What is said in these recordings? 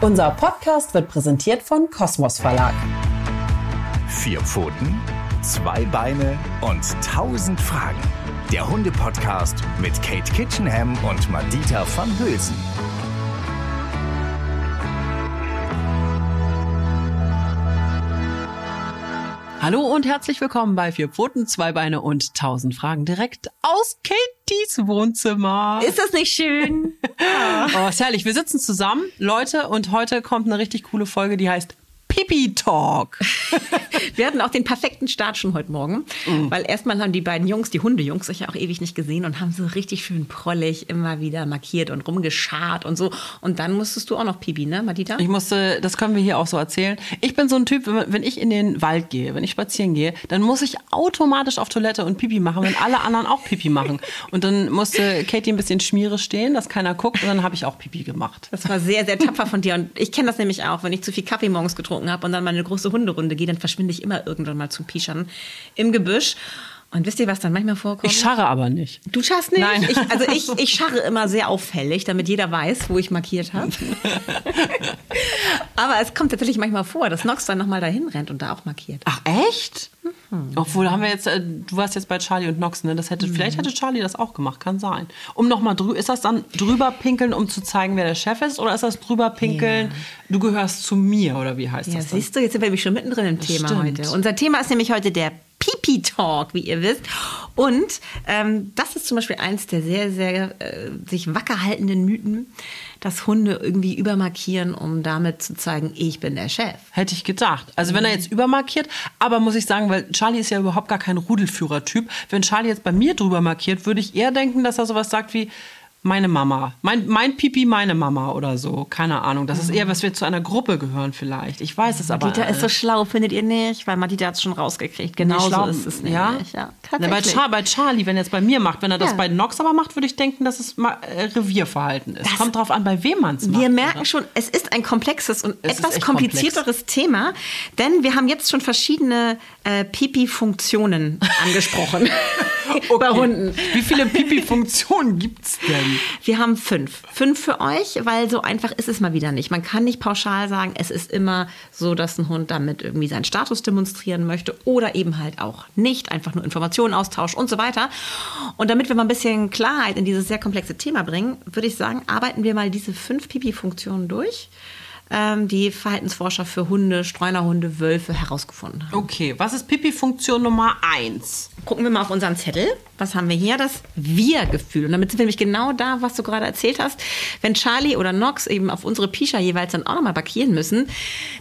Unser Podcast wird präsentiert von Kosmos Verlag. Vier Pfoten, zwei Beine und tausend Fragen. Der Hunde-Podcast mit Kate Kitchenham und Madita van Hülsen. Hallo und herzlich willkommen bei Vier Pfoten, zwei Beine und tausend Fragen direkt aus Katys Wohnzimmer. Ist das nicht schön? Oh, ist herrlich. Wir sitzen zusammen, Leute, und heute kommt eine richtig coole Folge, die heißt Pipi Talk. Wir hatten auch den perfekten Start schon heute Morgen, Mhm. weil erstmal haben die beiden Jungs, die Hundejungs, sich ja auch ewig nicht gesehen und haben so richtig schön prollig immer wieder markiert und rumgeschart und so. Und dann musstest du auch noch Pipi, ne, Madita? Ich musste, das können wir hier auch so erzählen. Ich bin so ein Typ, wenn wenn ich in den Wald gehe, wenn ich spazieren gehe, dann muss ich automatisch auf Toilette und Pipi machen, wenn alle anderen auch Pipi machen. Und dann musste Katie ein bisschen schmiere stehen, dass keiner guckt, und dann habe ich auch Pipi gemacht. Das war sehr, sehr tapfer von dir. Und ich kenne das nämlich auch, wenn ich zu viel Kaffee morgens getrunken habe und dann mal eine große Hunderunde gehe, dann verschwinde ich immer irgendwann mal zum Pischern im Gebüsch. Und wisst ihr, was dann manchmal vorkommt? Ich scharre aber nicht. Du scharrst nicht? Nein. Ich, also ich, ich scharre immer sehr auffällig, damit jeder weiß, wo ich markiert habe. Aber es kommt tatsächlich manchmal vor, dass Nox dann nochmal dahin rennt und da auch markiert. Ach echt? Obwohl haben wir jetzt, äh, du warst jetzt bei Charlie und Nox, ne? Das hätte, vielleicht hätte Charlie das auch gemacht, kann sein. Um noch mal drü ist das dann drüber pinkeln, um zu zeigen, wer der Chef ist, oder ist das drüber pinkeln, du gehörst zu mir oder wie heißt Ja, das? Dann? siehst du, jetzt sind wir nämlich schon mittendrin im Thema stimmt. heute. Unser Thema ist nämlich heute der Pipi-Talk, wie ihr wisst. Und ähm, das ist zum Beispiel eins der sehr, sehr äh, sich wacker haltenden Mythen, dass Hunde irgendwie übermarkieren, um damit zu zeigen, ich bin der Chef. Hätte ich gedacht. Also wenn er jetzt übermarkiert, aber muss ich sagen, weil Charlie ist ja überhaupt gar kein Rudelführer-Typ. Wenn Charlie jetzt bei mir drüber markiert, würde ich eher denken, dass er sowas sagt wie meine Mama. Mein, mein Pipi, meine Mama oder so. Keine Ahnung. Das ist eher, was wir zu einer Gruppe gehören vielleicht. Ich weiß es aber. Madita ist so schlau, findet ihr nicht? Weil Madita hat es schon rausgekriegt. Genau so schlau- ist es nämlich. Ja? ja Na, bei. Char bei Charlie, wenn er es bei mir macht, wenn er das Ja. bei Nox aber macht, würde ich denken, dass es mal, äh, Revierverhalten ist. Das- Kommt drauf an, bei wem man es macht. Wir merken oder? schon, es ist ein komplexes und Es etwas komplizierteres Thema, denn wir haben jetzt schon verschiedene äh, Pipi-Funktionen angesprochen bei Hunden. Wie viele Pipi-Funktionen gibt es denn? Wir haben fünf. Fünf für euch, weil so einfach ist es mal wieder nicht. Man kann nicht pauschal sagen, es ist immer so, dass ein Hund damit irgendwie seinen Status demonstrieren möchte oder eben halt auch nicht, einfach nur Informationen austauscht und so weiter. Und damit wir mal ein bisschen Klarheit in dieses sehr komplexe Thema bringen, würde ich sagen, arbeiten wir mal diese fünf Pipi-Funktionen durch, ähm, die Verhaltensforscher für Hunde, Streunerhunde, Wölfe herausgefunden haben. Okay, was ist Pipi-Funktion Nummer eins? Gucken wir mal auf unseren Zettel. Was haben wir hier? Das Wir-Gefühl. Und damit sind wir nämlich genau da, was du gerade erzählt hast. Wenn Charlie oder Nox eben auf unsere Pischer jeweils dann auch nochmal markieren müssen,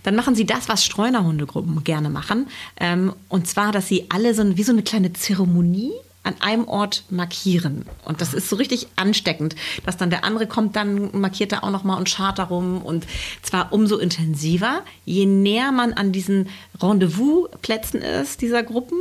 dann machen sie das, was Streunerhundegruppen gerne machen. Ähm, und zwar, dass sie alle so ein- wie so eine kleine Zeremonie an einem Ort markieren. Und das ist so richtig ansteckend, dass dann der andere kommt, dann markiert er auch nochmal und schart darum. Und zwar umso intensiver, je näher man an diesen Rendezvous-Plätzen ist, dieser Gruppen.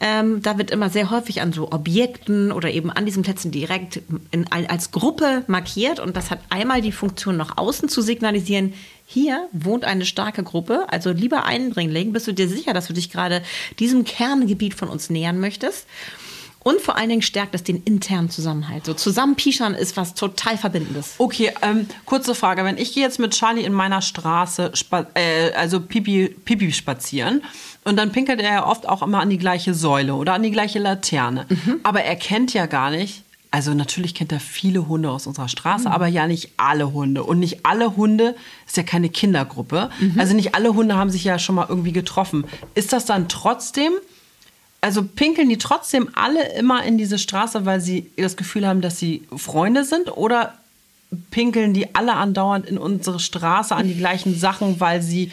Ähm, da wird immer sehr häufig an so Objekten oder eben an diesen Plätzen direkt in, als Gruppe markiert. Und das hat einmal die Funktion, nach außen zu signalisieren, hier wohnt eine starke Gruppe, also lieber Eindringling, bist du dir sicher, dass du dich gerade diesem Kerngebiet von uns nähern möchtest? Und vor allen Dingen stärkt es den internen Zusammenhalt. So zusammen pischern ist was total Verbindendes. Okay, ähm, kurze Frage. Wenn ich gehe jetzt mit Charlie in meiner Straße, äh, also Pipi, Pipi spazieren, und dann pinkelt er ja oft auch immer an die gleiche Säule oder an die gleiche Laterne. Aber er kennt ja gar nicht, also natürlich kennt er viele Hunde aus unserer Straße, aber ja nicht alle Hunde. Und nicht alle Hunde, ist ja keine Kindergruppe, also nicht alle Hunde haben sich ja schon mal irgendwie getroffen. Ist das dann trotzdem also pinkeln die trotzdem alle immer in diese Straße, weil sie das Gefühl haben, dass sie Freunde sind? Oder pinkeln die alle andauernd in unsere Straße an die gleichen Sachen, weil sie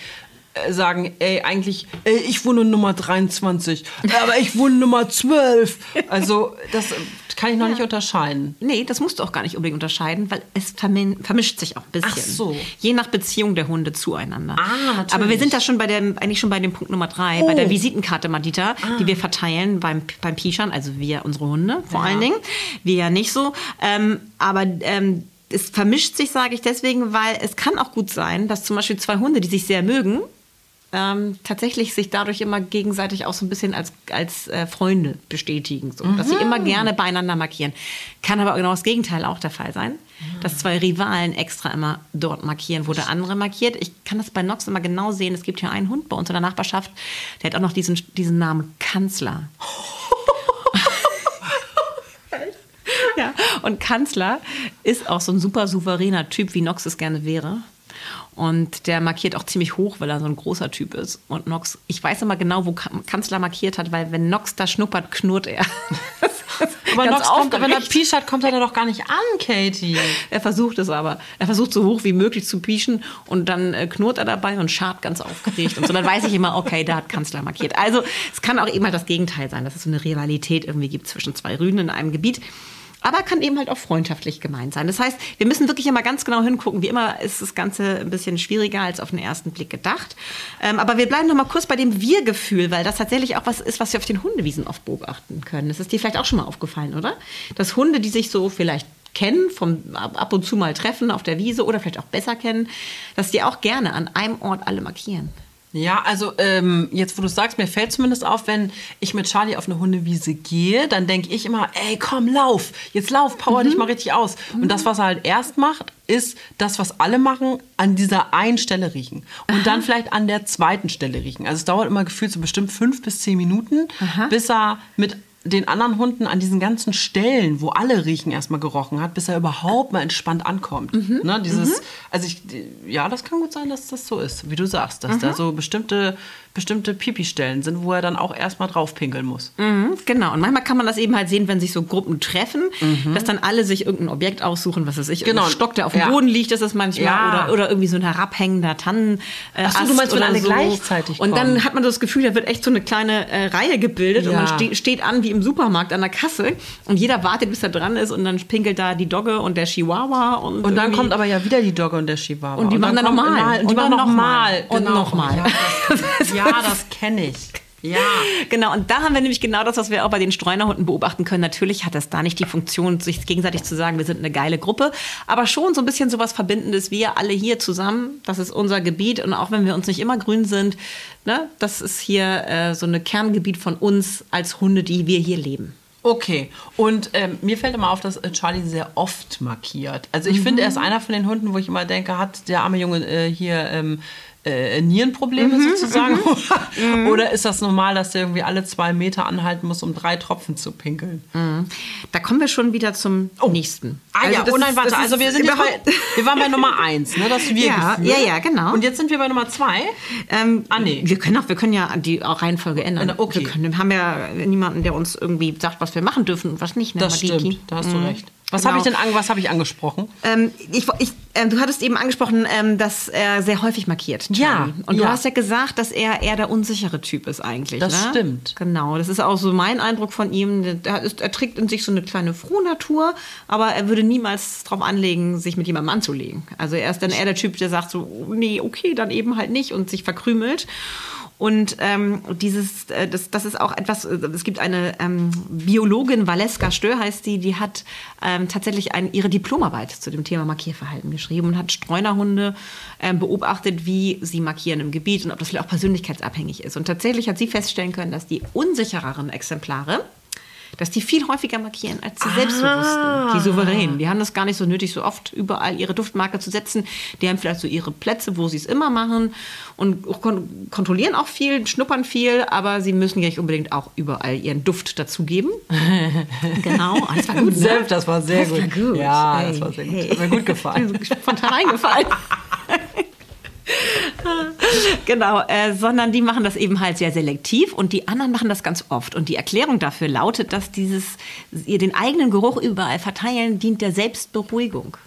sagen, ey, eigentlich, ey, ich wohne Nummer 23, aber ich wohne Nummer 12. Also, das äh, kann ich noch nicht unterscheiden. Nee, das musst du auch gar nicht unbedingt unterscheiden, weil es vermischt sich auch ein bisschen. Ach so. Je nach Beziehung der Hunde zueinander. Ah, natürlich. Aber wir sind da schon bei dem, eigentlich schon bei dem Punkt Nummer drei, bei Oh. der Visitenkarte Madita, Ah. die wir verteilen beim, beim Pischern, also wir, unsere Hunde vor allen Dingen. Wir ja nicht so. Ähm, aber ähm, es vermischt sich, sage ich deswegen, weil es kann auch gut sein, dass zum Beispiel zwei Hunde, die sich sehr mögen, ähm, tatsächlich sich dadurch immer gegenseitig auch so ein bisschen als, als äh, Freunde bestätigen. So. Dass sie immer gerne beieinander markieren. Kann aber genau das Gegenteil auch der Fall sein. Dass zwei Rivalen extra immer dort markieren, wo der andere markiert. Ich kann das bei Nox immer genau sehen. Es gibt hier einen Hund bei uns in der Nachbarschaft, der hat auch noch diesen, diesen Namen Kanzler. ja, und Kanzler ist auch so ein super souveräner Typ, wie Nox es gerne wäre. Und der markiert auch ziemlich hoch, weil er so ein großer Typ ist. Und Nox, ich weiß immer genau, wo Kanzler markiert hat, weil wenn Nox da schnuppert, knurrt er. Aber Nox kommt, wenn er hat, kommt er da doch gar nicht an, Katie. Er versucht es aber. Er versucht so hoch wie möglich zu pieschen und dann äh, knurrt er dabei und scharrt ganz aufgeregt. Und so dann weiß ich immer, okay, da hat Kanzler markiert. Also es kann auch eben halt das Gegenteil sein, dass es so eine Rivalität irgendwie gibt zwischen zwei Rüden in einem Gebiet. Aber kann eben halt auch freundschaftlich gemeint sein. Das heißt, wir müssen wirklich immer ganz genau hingucken. Wie immer ist das Ganze ein bisschen schwieriger als auf den ersten Blick gedacht. Ähm, aber wir bleiben noch mal kurz bei dem Wir-Gefühl, weil das tatsächlich auch was ist, was wir auf den Hundewiesen oft beobachten können. Das ist dir vielleicht auch schon mal aufgefallen, oder? Dass Hunde, die sich so vielleicht kennen, vom ab ab und zu mal treffen auf der Wiese oder vielleicht auch besser kennen, dass die auch gerne an einem Ort alle markieren. Ja, also ähm, jetzt, wo du sagst, mir fällt zumindest auf, wenn ich mit Charlie auf eine Hundewiese gehe, dann denke ich immer, ey, komm, lauf, jetzt lauf, power dich mal richtig aus. Und das, was er halt erst macht, ist das, was alle machen, an dieser einen Stelle riechen. Und dann vielleicht an der zweiten Stelle riechen. Also es dauert immer gefühlt so bestimmt fünf bis zehn Minuten, bis er mit den anderen Hunden an diesen ganzen Stellen, wo alle riechen, erstmal gerochen hat, bis er überhaupt mal entspannt ankommt. Ne, dieses, also ich, ja, das kann gut sein, dass das so ist, wie du sagst, dass da so bestimmte, bestimmte Pipi-Stellen sind, wo er dann auch erstmal drauf pinkeln muss. Mhm, genau. Und manchmal kann man das eben halt sehen, wenn sich so Gruppen treffen, dass dann alle sich irgendein Objekt aussuchen, was weiß ich, Genau. ein Stock, der auf dem Ja. Boden liegt, ist es manchmal, Ja. oder, oder irgendwie so ein herabhängender Tannen. Äh, Ach so, du meinst, wenn alle so. gleichzeitig Und dann kommen. hat man das Gefühl, da wird echt so eine kleine äh, Reihe gebildet und Ja. man ste steht an wie im Supermarkt an der Kasse und jeder wartet, bis er dran ist und dann pinkelt da die Dogge und der Chihuahua und, Und dann kommt aber ja wieder die Dogge und der Chihuahua. Und die machen dann nochmal. Und die Und machen dann nochmal. Und nochmal. Ja, das, ja, das kenne ich. Ja. Genau, und da haben wir nämlich genau das, was wir auch bei den Streunerhunden beobachten können. Natürlich hat das da nicht die Funktion, sich gegenseitig zu sagen, wir sind eine geile Gruppe, aber schon so ein bisschen sowas Verbindendes. Wir alle hier zusammen, das ist unser Gebiet und auch wenn wir uns nicht immer grün sind, ne, das ist hier äh, so ein Kerngebiet von uns als Hunde, die wir hier leben. Okay, und ähm, mir fällt immer auf, dass äh, Charlie sehr oft markiert. Also ich finde, er ist einer von den Hunden, wo ich immer denke, hat der arme Junge äh, hier ähm, äh, Nierenprobleme sozusagen? Oder ist das normal, dass der irgendwie alle zwei Meter anhalten muss, um drei Tropfen zu pinkeln? Da kommen wir schon wieder zum nächsten. Ah ja, das oh nein, warte, also wir sind jetzt bei, wir waren bei Nummer eins, ne, das wir Ja, ja, ja, genau. Und jetzt sind wir bei Nummer zwei. Ähm, Ah, nee. Wir können auch, wir können ja die auch Reihenfolge ändern. Okay. Wir können, haben ja niemanden, der uns irgendwie sagt, was wir machen dürfen und was nicht. Ne, Das Madiki? stimmt, da hast du Mhm. recht. Was Genau. habe ich denn an, was habe ich angesprochen? Ähm, ich, ich, ähm, du hattest eben angesprochen, ähm, dass er sehr häufig markiert. Ja, Charlie. Und du ja. hast ja gesagt, dass er eher der unsichere Typ ist eigentlich. Das ne? stimmt. Genau, das ist auch so mein Eindruck von ihm. Er, ist, er trägt in sich so eine kleine Frohnatur, aber er würde niemals darauf anlegen, sich mit jemandem anzulegen. Also er ist dann eher der Typ, der sagt so, nee, okay, dann eben halt nicht und sich verkrümelt. Und ähm, dieses, äh, das, das ist auch etwas, äh, es gibt eine ähm, Biologin, Valeska Stör heißt die, die hat ähm, tatsächlich ein, ihre Diplomarbeit zu dem Thema Markierverhalten geschrieben und hat Streunerhunde ähm, beobachtet, wie sie markieren im Gebiet und ob das vielleicht auch persönlichkeitsabhängig ist. Und tatsächlich hat sie feststellen können, dass die unsichereren Exemplare, dass die viel häufiger markieren als die Selbstbewussten, die Souveränen. Die haben das gar nicht so nötig, so oft überall ihre Duftmarke zu setzen. Die haben vielleicht so ihre Plätze, wo sie es immer machen und kon kontrollieren auch viel, schnuppern viel, aber sie müssen ja nicht unbedingt auch überall ihren Duft dazugeben. genau, ah, das war gut. Ne? Selbst, das war sehr das gut. War gut. Ja, Hey, das war sehr gut. hey. Hat mir gut gefallen. Spontan eingefallen. genau, äh, sondern die machen das eben halt sehr selektiv und die anderen machen das ganz oft. Und die Erklärung dafür lautet, dass dieses ihr den eigenen Geruch überall verteilen dient der Selbstberuhigung.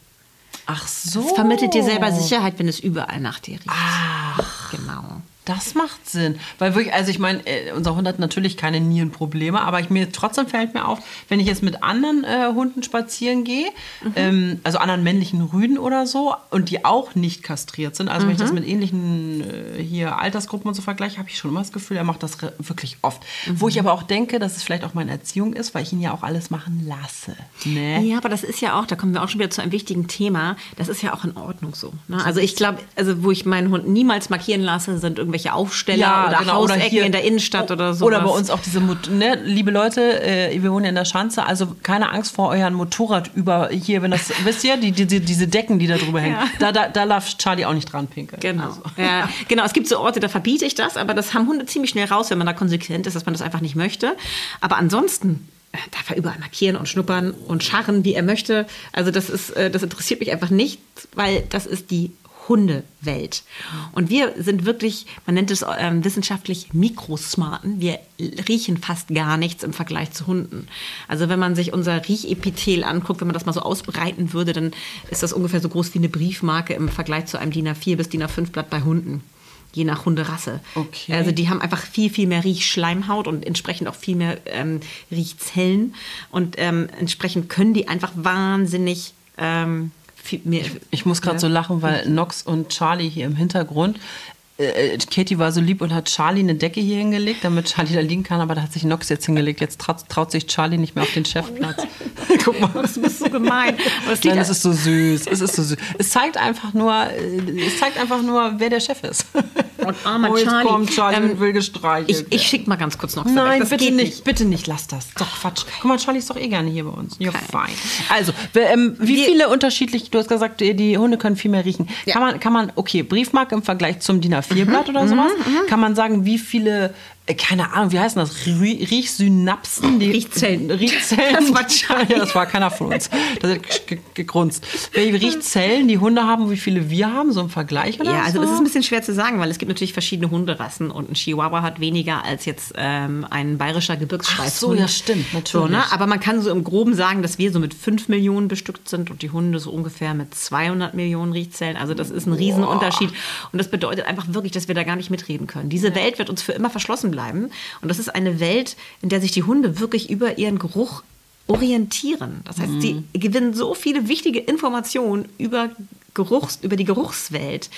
Ach so. Es vermittelt dir selber Sicherheit, wenn es überall nach dir riecht. Ach. Genau. Das macht Sinn. Weil wirklich, also ich meine, äh, unser Hund hat natürlich keine Nierenprobleme, aber ich, mir trotzdem fällt mir auf, wenn ich jetzt mit anderen äh, Hunden spazieren gehe, ähm, also anderen männlichen Rüden oder so, und die auch nicht kastriert sind, also wenn ich das mit ähnlichen äh, hier Altersgruppen und so vergleiche, habe ich schon immer das Gefühl, er macht das wirklich oft. Wo ich aber auch denke, dass es vielleicht auch meine Erziehung ist, weil ich ihn ja auch alles machen lasse. Ne? Ja, aber das ist ja auch, da kommen wir auch schon wieder zu einem wichtigen Thema, das ist ja auch in Ordnung so. Ne? Also ich glaube, also wo ich meinen Hund niemals markieren lasse, sind irgendwelche irgendwelche Aufsteller oder genau, Hausecken hier- in der Innenstadt oder so. Oder bei uns auch diese, Mot- ne, liebe Leute, äh, wir wohnen ja in der Schanze, also keine Angst vor euren Motorrad über hier, wenn das, wisst ihr, die, die, diese Decken, die da drüber hängen. Da, da, da darf Charlie auch nicht dran pinkeln. Genau. Also. Ja, genau, es gibt so Orte, da verbiete ich das, aber das haben Hunde ziemlich schnell raus, wenn man da konsequent ist, dass man das einfach nicht möchte. Aber ansonsten äh, darf er überall markieren und schnuppern und scharren, wie er möchte. Also das ist, äh, das interessiert mich einfach nicht, weil das ist die Hundewelt. Und wir sind wirklich, man nennt es ähm, wissenschaftlich Mikrosmarten. Wir riechen fast gar nichts im Vergleich zu Hunden. Also wenn man sich unser Riechepithel anguckt, wenn man das mal so ausbreiten würde, dann ist das ungefähr so groß wie eine Briefmarke im Vergleich zu einem DIN A4 bis DIN A5 Blatt bei Hunden. Je nach Hunderasse. Okay. Also die haben einfach viel, viel mehr Riechschleimhaut und entsprechend auch viel mehr ähm, Riechzellen. Und ähm, entsprechend können die einfach wahnsinnig ähm, mehr. Ich muss gerade Ja. so lachen, weil Nox und Charlie hier im Hintergrund. Äh, Katie war so lieb und hat Charlie eine Decke hier hingelegt, damit Charlie da liegen kann, aber da hat sich Nox jetzt hingelegt. Jetzt traut, traut sich Charlie nicht mehr auf den Chefplatz. Guck mal. Das ist so gemein. Es Nein, es ist so süß. Es ist so süß. Es zeigt einfach nur, äh, es zeigt einfach nur, wer der Chef ist. Und armer oh, jetzt Charlie, kommt Charlie ähm, und will gestreichelt. ich, ich schicke mal ganz kurz noch Nein. Das bitte nicht, bitte nicht, lass das. Doch Quatsch. Guck mal, Charlie ist doch eh gerne hier bei uns. Ja, Okay. fein. Also, ähm, wie Wir- viele unterschiedliche, du hast gesagt, die die Hunde können viel mehr riechen. Ja. Kann man, kann man, okay, Briefmarke im Vergleich zum DIN A4-Blatt oder sowas, kann man sagen, wie viele, äh, keine Ahnung, wie heißen das, Rie- Riechsynapsen? Die, Riechzellen. Riechzellen. Das war Charlie. ja, das war keiner von uns. Das hat ge- gegrunzt. Welche Riechzellen die Hunde haben, wie viele wir haben, so im Vergleich oder Ja, also so? es ist ein bisschen schwer zu sagen, weil es gibt natürlich verschiedene Hunderassen und ein Chihuahua hat weniger als jetzt ähm, ein bayerischer Gebirgsschweißhund. Ach so, ja, stimmt, So, ne? natürlich. Aber man kann so im Groben sagen, dass wir so mit 5 Millionen bestückt sind und die Hunde so ungefähr mit 200 Millionen Riechzellen. Also das ist ein Riesenunterschied. Und das bedeutet einfach wirklich, dass wir da gar nicht mitreden können. Diese Welt wird uns für immer verschlossen bleiben. Und das ist eine Welt, in der sich die Hunde wirklich über ihren Geruch orientieren. Das heißt, sie gewinnen so viele wichtige Informationen über Geruchs, über die Geruchswelt.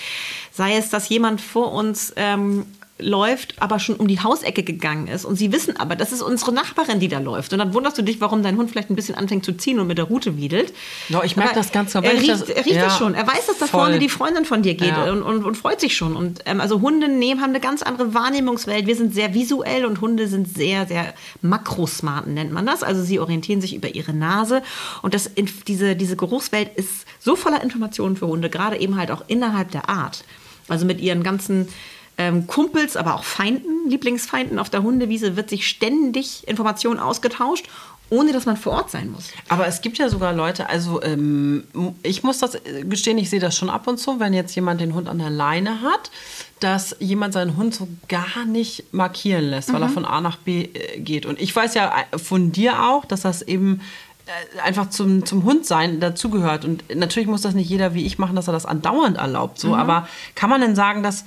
Sei es, dass jemand vor uns ähm, läuft, aber schon um die Hausecke gegangen ist und sie wissen aber, das ist unsere Nachbarin, die da läuft. Und dann wunderst du dich, warum dein Hund vielleicht ein bisschen anfängt zu ziehen und mit der Rute wiedelt. Ja, ich merke das ganz genau. Er riecht, das- er riecht ja, das schon. Er weiß, dass da voll. vorne die Freundin von dir geht Ja. und, und, und freut sich schon. Und ähm, also Hunde nehmen, haben eine ganz andere Wahrnehmungswelt. Wir sind sehr visuell und Hunde sind sehr, sehr makrosmarten, nennt man das. Also sie orientieren sich über ihre Nase. Und das, diese, diese Geruchswelt ist so voller Informationen für Hunde, gerade eben halt auch innerhalb der Art. Also mit ihren ganzen ähm, Kumpels, aber auch Feinden, Lieblingsfeinden auf der Hundewiese wird sich ständig Informationen ausgetauscht, ohne dass man vor Ort sein muss. Aber es gibt ja sogar Leute, also ähm, ich muss das äh, gestehen, ich sehe das schon ab und zu, wenn jetzt jemand den Hund an der Leine hat, dass jemand seinen Hund so gar nicht markieren lässt, weil er von A nach B äh, geht. Und ich weiß ja äh, von dir auch, dass das eben einfach zum, zum Hundsein dazugehört. Und natürlich muss das nicht jeder wie ich machen, dass er das andauernd erlaubt. So. Aber kann man denn sagen, dass,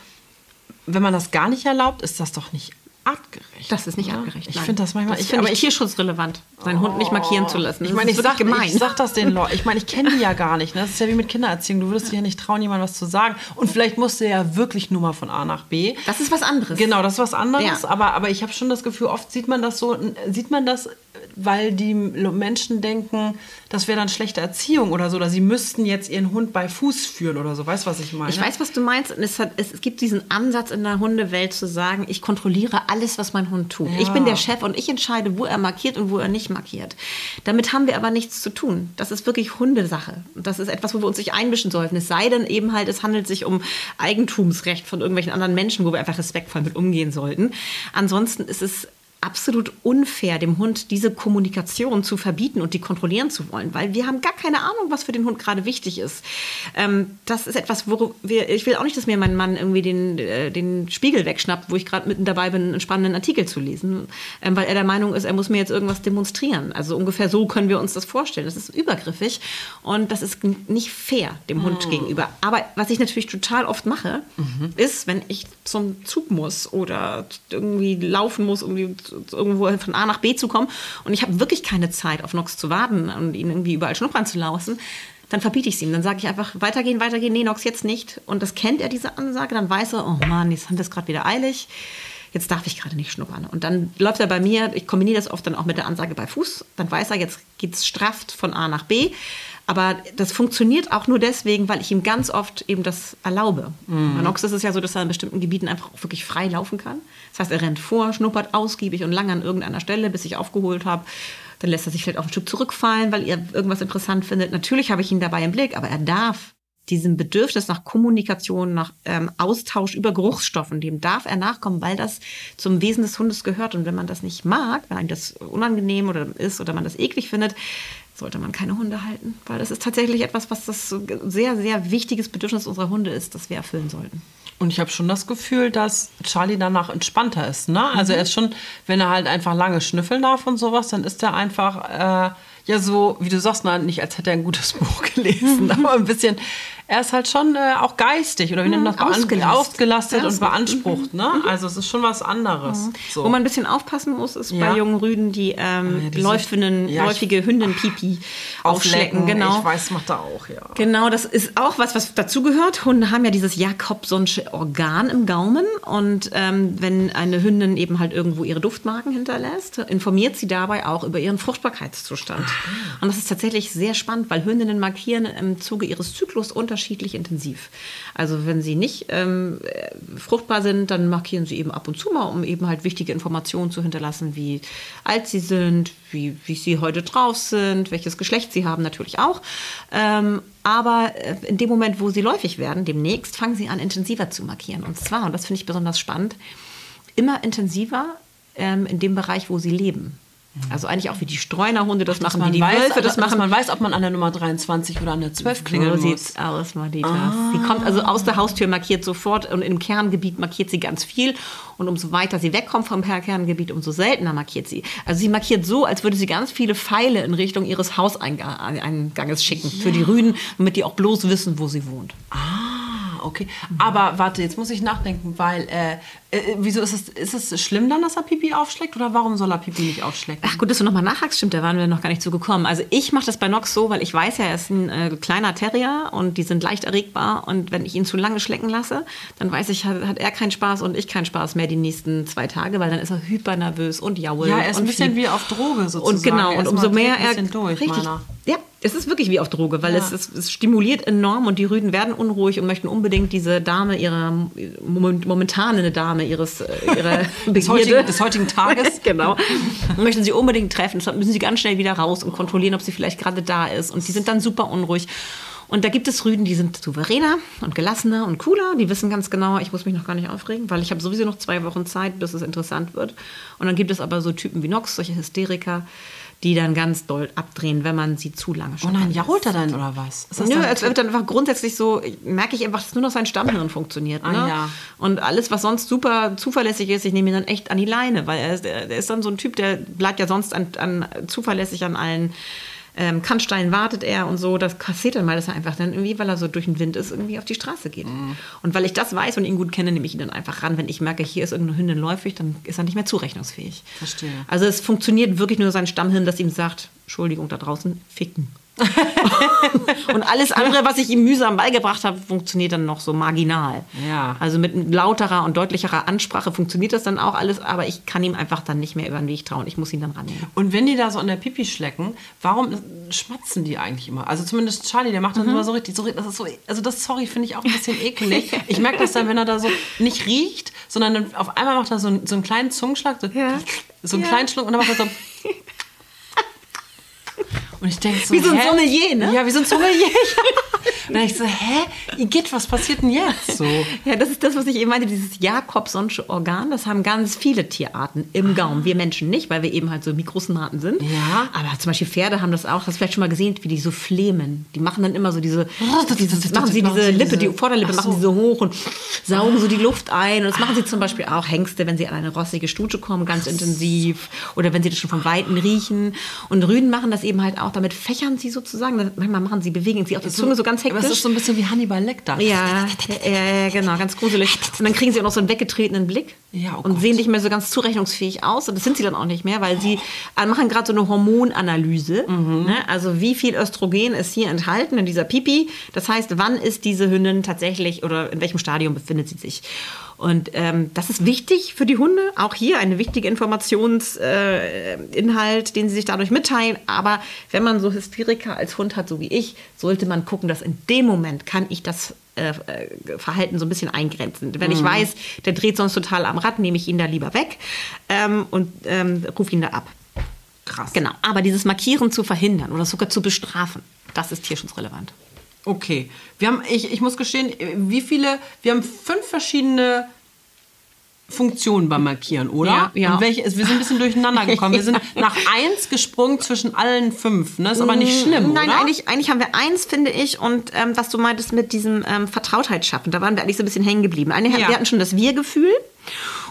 wenn man das gar nicht erlaubt, ist das doch nicht artgerecht? Das ist nicht oder? artgerecht. Ich finde das manchmal. Das ich, finde aber ich tierschutzrelevant, seinen Hund nicht markieren zu lassen. Das ich meine, ich sag, gemein. ich sag das den Leuten. Ich meine, ich kenne die ja gar nicht. Ne? Das ist ja wie mit Kindererziehung. Du würdest dich ja nicht trauen, jemandem was zu sagen. Und vielleicht musst du ja wirklich nur mal von A nach B. das ist was anderes. Genau, das ist was anderes. Ja. Aber, aber ich habe schon das Gefühl, oft sieht man das so, sieht man das, weil die Menschen denken, das wäre dann schlechte Erziehung oder so. Oder sie müssten jetzt ihren Hund bei Fuß führen oder so. Weißt du, was ich meine? Ich weiß, was du meinst. Und es, hat, es, es gibt diesen Ansatz in der Hundewelt zu sagen, ich kontrolliere alles, was mein Hund tut. Ich bin der Chef und ich entscheide, wo er markiert und wo er nicht markiert. Damit haben wir aber nichts zu tun. Das ist wirklich Hundesache. Und Das ist etwas, wo wir uns nicht einmischen sollten. Es sei denn eben halt, es handelt sich um Eigentumsrecht von irgendwelchen anderen Menschen, wo wir einfach respektvoll mit umgehen sollten. Ansonsten ist es absolut unfair, dem Hund diese Kommunikation zu verbieten und die kontrollieren zu wollen, weil wir haben gar keine Ahnung, was für den Hund gerade wichtig ist. Ähm, das ist etwas, wo wir, ich will auch nicht, dass mir mein Mann irgendwie den, äh, den Spiegel wegschnappt, wo ich gerade mitten dabei bin, einen spannenden Artikel zu lesen, ähm, weil er der Meinung ist, er muss mir jetzt irgendwas demonstrieren. Also ungefähr so können wir uns das vorstellen. Das ist übergriffig und das ist nicht fair dem Hund gegenüber. Aber was ich natürlich total oft mache, ist, wenn ich zum Zug muss oder irgendwie laufen muss, um die, irgendwo von A nach B zu kommen und ich habe wirklich keine Zeit, auf Nox zu warten und ihn irgendwie überall schnuppern zu lassen, dann verbiete ich es ihm. Dann sage ich einfach, weitergehen, weitergehen, nee, Nox jetzt nicht. Und das kennt er, diese Ansage. Dann weiß er, oh Mann, jetzt haben wir es gerade wieder eilig. Jetzt darf ich gerade nicht schnuppern. Und dann läuft er bei mir, ich kombiniere das oft dann auch mit der Ansage bei Fuß. Dann weiß er, jetzt geht es strafft von A nach B. Aber das funktioniert auch nur deswegen, weil ich ihm ganz oft eben das erlaube. Mhm. Bei Nox ist es ja so, dass er in bestimmten Gebieten einfach auch wirklich frei laufen kann. Das heißt, er rennt vor, schnuppert ausgiebig und lang an irgendeiner Stelle, bis ich aufgeholt habe. Dann lässt er sich vielleicht auf ein Stück zurückfallen, weil er irgendwas interessant findet. Natürlich habe ich ihn dabei im Blick, aber er darf diesem Bedürfnis nach Kommunikation, nach ähm, Austausch über Geruchsstoffen, dem darf er nachkommen, weil das zum Wesen des Hundes gehört. Und wenn man das nicht mag, wenn einem das unangenehm oder ist oder man das eklig findet, sollte man keine Hunde halten. Weil das ist tatsächlich etwas, was das sehr, sehr wichtiges Bedürfnis unserer Hunde ist, das wir erfüllen sollten. Und ich habe schon das Gefühl, dass Charlie danach entspannter ist. Ne? Also Mhm. er ist schon, wenn er halt einfach lange schnüffeln darf und sowas, dann ist er einfach äh, ja so, wie du sagst, na, nicht als hätte er ein gutes Buch gelesen, aber ein bisschen. Er ist halt schon äh, auch geistig oder wie nennt man das? Ausgelastet. ausgelastet und beansprucht. Ne? Also es ist schon was anderes. So. Wo man ein bisschen aufpassen muss, ist Ja. bei jungen Rüden, die ähm, ja, diese- läufigen, ja, läufige Hündenpipi aufschlecken. Genau. Ich weiß, macht er auch, ja. Genau, das ist auch was, was dazugehört. Hunde haben ja dieses Jakobsonsche Organ im Gaumen und ähm, wenn eine Hündin eben halt irgendwo ihre Duftmarken hinterlässt, informiert sie dabei auch über ihren Fruchtbarkeitszustand. Und das ist tatsächlich sehr spannend, weil Hündinnen markieren im Zuge ihres Zyklus unterschiedlich intensiv. Also wenn sie nicht ähm, äh, fruchtbar sind, dann markieren sie eben ab und zu mal, um eben halt wichtige Informationen zu hinterlassen, wie alt sie sind, wie, wie sie heute drauf sind, welches Geschlecht sie haben, natürlich auch. Ähm, aber äh, in dem Moment, wo sie läufig werden, demnächst, fangen sie an, intensiver zu markieren. Und zwar, und das finde ich besonders spannend, immer intensiver ähm, in dem Bereich, wo sie leben. Also eigentlich auch wie die Streunerhunde das machen, wie die weiß, Wölfe das machen. man weiß, ob man an der Nummer 23 oder an der 12 klingeln So muss. sieht's aus, Madita. Sie kommt also aus der Haustür, markiert sofort und im Kerngebiet markiert sie ganz viel. Und umso weiter sie wegkommt vom Kerngebiet, umso seltener markiert sie. Also sie markiert so, als würde sie ganz viele Pfeile in Richtung ihres Hauseinganges schicken für die Rüden, damit die auch bloß wissen, wo sie wohnt. Ah, okay. Aber warte, jetzt muss ich nachdenken, weil, äh, äh, wieso ist es, ist es schlimm dann, dass er Pipi aufschlägt? Oder warum soll er Pipi nicht aufschlecken? Ach gut, dass du nochmal nachhakst, stimmt, da waren wir noch gar nicht zu gekommen. Also ich mache das bei Nox so, weil ich weiß ja, er ist ein äh, kleiner Terrier und die sind leicht erregbar. Und wenn ich ihn zu lange schlecken lasse, dann weiß ich, hat, hat er keinen Spaß und ich keinen Spaß mehr die nächsten zwei Tage, weil dann ist er hypernervös und jault. Ja, er ist ein bisschen fiebt. wie auf Droge sozusagen. Und genau, und umso mehr er. durch, richtig, meiner. ja, es ist wirklich wie auf Droge, weil Ja. es, es, es stimuliert enorm und die Rüden werden unruhig und möchten unbedingt diese Dame, ihre moment- momentane Dame ihres äh, ihrer Des heutigen, des heutigen Tages. genau. Möchten sie unbedingt treffen. Deshalb müssen sie ganz schnell wieder raus und kontrollieren, ob sie vielleicht gerade da ist. Und die sind dann super unruhig. Und da gibt es Rüden, die sind souveräner und gelassener und cooler. Die wissen ganz genau, ich muss mich noch gar nicht aufregen, weil ich habe sowieso noch zwei Wochen Zeit, bis es interessant wird. Und dann gibt es aber so Typen wie Nox, solche Hysteriker, die dann ganz doll abdrehen, wenn man sie zu lange Oh schon nein, jault er dann oder was? Ist Nö, es wird dann einfach grundsätzlich so, merke ich einfach, dass nur noch sein Stammhirn funktioniert. Ne? Ah, ja. Und alles, was sonst super zuverlässig ist, ich nehme ihn dann echt an die Leine, weil er ist, der ist dann so ein Typ, der bleibt ja sonst an, an, zuverlässig an allen ähm, Kannsteinen wartet er und so. Das kassiert dann mal, dass er einfach dann irgendwie, weil er so durch den Wind ist, irgendwie auf die Straße geht. Mhm. Und weil ich das weiß und ihn gut kenne, nehme ich ihn dann einfach ran. Wenn ich merke, hier ist irgendeine Hündin läufig, dann ist er nicht mehr zurechnungsfähig. Verstehe. Also es funktioniert wirklich nur sein Stammhirn, das ihm sagt, Entschuldigung, da draußen, ficken. und alles andere, was ich ihm mühsam beigebracht habe, funktioniert dann noch so marginal. Ja. Also mit lauterer und deutlicherer Ansprache funktioniert das dann auch alles, aber ich kann ihm einfach dann nicht mehr über den Weg trauen. Ich muss ihn dann rannehmen. Und wenn die da so an der Pipi schlecken, warum schmatzen die eigentlich immer? Also zumindest Charlie, der macht das Mhm. immer so richtig, so, das ist so, also das, sorry, finde ich auch ein bisschen ekelig. Ich merke das dann, wenn er da so nicht riecht, sondern dann auf einmal macht er so, einen- so einen kleinen Zungenschlag, so, Ja. so einen Ja. kleinen Schluck und dann macht er so. Und ich denke so, Wie so ein hä? Sommelier, ne? Ja, wie so ein Sommelier. und dann ich so, hä? Igitt, was passiert denn jetzt so? Ja, das ist das, was ich eben meinte, dieses Jakobsonsche Organ, das haben ganz viele Tierarten im Gaumen. Wir Menschen nicht, weil wir eben halt so Mikrosmaten sind. Ja. Aber zum Beispiel Pferde haben das auch, hast du vielleicht schon mal gesehen, wie die so flemen. Die machen dann immer so diese, dieses, machen sie diese Lippe, die Vorderlippe so. machen sie so hoch und saugen so die Luft ein. Und das machen sie zum Beispiel auch Hengste, wenn sie an eine rossige Stute kommen, ganz intensiv. Oder wenn sie das schon vom Weiten riechen. Und Rüden machen das eben halt auch, damit fächern sie sozusagen. Manchmal machen sie, bewegen sie auch die Zunge so ganz Aber hektisch. es ist so ein bisschen wie Hannibal Lecter. Ja, ja, genau, ganz gruselig. Und dann kriegen sie auch noch so einen weggetretenen Blick. Ja, oh und Gott. sehen nicht mehr so ganz zurechnungsfähig aus. Und das sind sie dann auch nicht mehr, weil sie äh, machen gerade so eine Hormonanalyse. Mhm. Ne? Also wie viel Östrogen ist hier enthalten in dieser Pipi. Das heißt, wann ist diese Hündin tatsächlich oder in welchem Stadium befindet sie sich. Und ähm, das ist wichtig für die Hunde. Auch hier eine wichtige Informationsinhalt, äh, den sie sich dadurch mitteilen. Aber wenn man so Hysteriker als Hund hat, so wie ich, sollte man gucken, dass in dem Moment kann ich das äh, äh, Verhalten so ein bisschen eingrenzen. Wenn ich weiß, der dreht sonst total am Rad, nehme ich ihn da lieber weg ähm, und ähm, rufe ihn da ab. Krass. Genau. Aber dieses Markieren zu verhindern oder sogar zu bestrafen, das ist tierschutzrelevant. Okay. Wir haben, ich, ich muss gestehen, wie viele, wir haben fünf verschiedene Funktionen beim Markieren, oder? Ja, ja. Und welche, wir sind ein bisschen durcheinander gekommen. Wir sind nach eins gesprungen zwischen allen fünf. Ne? Ist aber nicht schlimm, Nein, oder? eigentlich, eigentlich haben wir eins, finde ich, und ähm, was du meintest mit diesem ähm, Vertrautheit schaffen, da waren wir eigentlich so ein bisschen hängen geblieben. Eine, Ja. Wir hatten schon das Wir-Gefühl.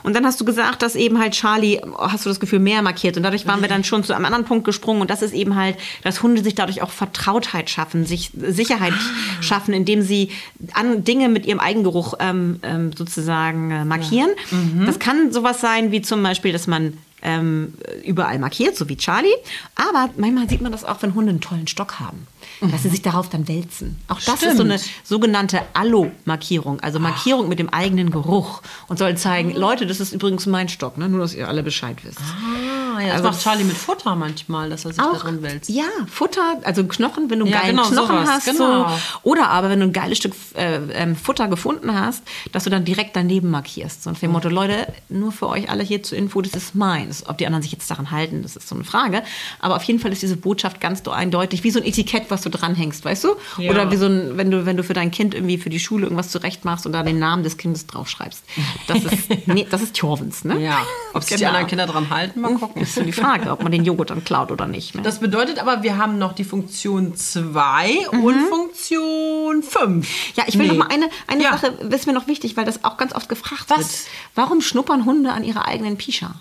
Und dann hast du gesagt, dass eben halt Charlie, hast du das Gefühl, mehr markiert. Und dadurch waren wir dann schon zu einem anderen Punkt gesprungen. Und das ist eben halt, dass Hunde sich dadurch auch Vertrautheit schaffen, sich Sicherheit Ah. schaffen, indem sie an Dinge mit ihrem Eigengeruch ähm, ähm, sozusagen äh, markieren. Mhm. Das kann sowas sein, wie zum Beispiel, dass man ähm, überall markiert, so wie Charlie. Aber manchmal sieht man das auch, wenn Hunde einen tollen Stock haben, dass sie sich darauf dann wälzen. Auch das ist so eine Stimmt. sogenannte Allo-Markierung, also Markierung mit dem eigenen Geruch und soll zeigen, Leute, das ist übrigens mein Stock, ne? nur dass ihr alle Bescheid wisst. Ah, ja, das Also- macht Charlie mit Futter manchmal, dass er sich Auch, drin wälzt. ja, Futter, also Knochen, wenn du einen Ja, geilen genau, Knochen sowas, hast. genau. So, oder aber, wenn du ein geiles Stück äh, ähm, Futter gefunden hast, dass du dann direkt daneben markierst. So nach dem Mhm. Motto, Leute, nur für euch alle hier zur Info, das ist meins. Ob die anderen sich jetzt daran halten, das ist so eine Frage. Aber auf jeden Fall ist diese Botschaft ganz so eindeutig, wie so ein Etikett, was du dranhängst, weißt du? Ja. Oder wie so ein, wenn du, wenn du für dein Kind irgendwie für die Schule irgendwas zurecht machst und da den Namen des Kindes draufschreibst. Das ist, nee, das ist Tjorvens, ne? Ja, ob sich die Genau. anderen Kinder dran halten, mal gucken. Ist so die Frage, ob man den Joghurt dann klaut oder nicht. Ne? Das bedeutet aber, wir haben noch die Funktion 2 und Funktion 5. Ja, ich will noch mal eine, eine Ja. Sache, ist mir noch wichtig, weil das auch ganz oft gefragt Was? wird. Warum schnuppern Hunde an ihrer eigenen Pischa?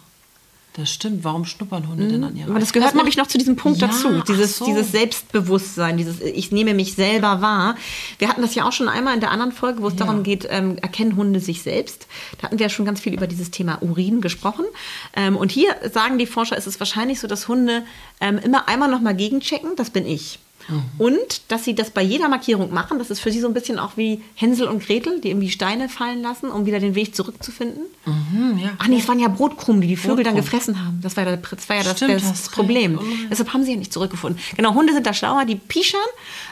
Das stimmt. Warum schnuppern Hunde denn an ihrer Aber das gehört nämlich noch zu diesem Punkt Ja, dazu. Dieses, so. dieses Selbstbewusstsein, dieses Ich nehme mich selber wahr. Wir hatten das ja auch schon einmal in der anderen Folge, wo es Ja. darum geht, ähm, erkennen Hunde sich selbst. Da hatten wir ja schon ganz viel über dieses Thema Urin gesprochen. Ähm, und hier sagen die Forscher, ist es wahrscheinlich so, dass Hunde ähm, immer einmal nochmal gegenchecken, das bin ich. Mhm. Und dass sie das bei jeder Markierung machen, das ist für sie so ein bisschen auch wie Hänsel und Gretel, die irgendwie Steine fallen lassen, um wieder den Weg zurückzufinden. Hm, ja. Ach nee, es waren ja Brotkrumen, die die Vögel dann gefressen haben. Das war ja, das war ja das, Stimmt, das. Problem. Oh. Deshalb haben sie ja nicht zurückgefunden. Genau, Hunde sind da schlauer, die pischern.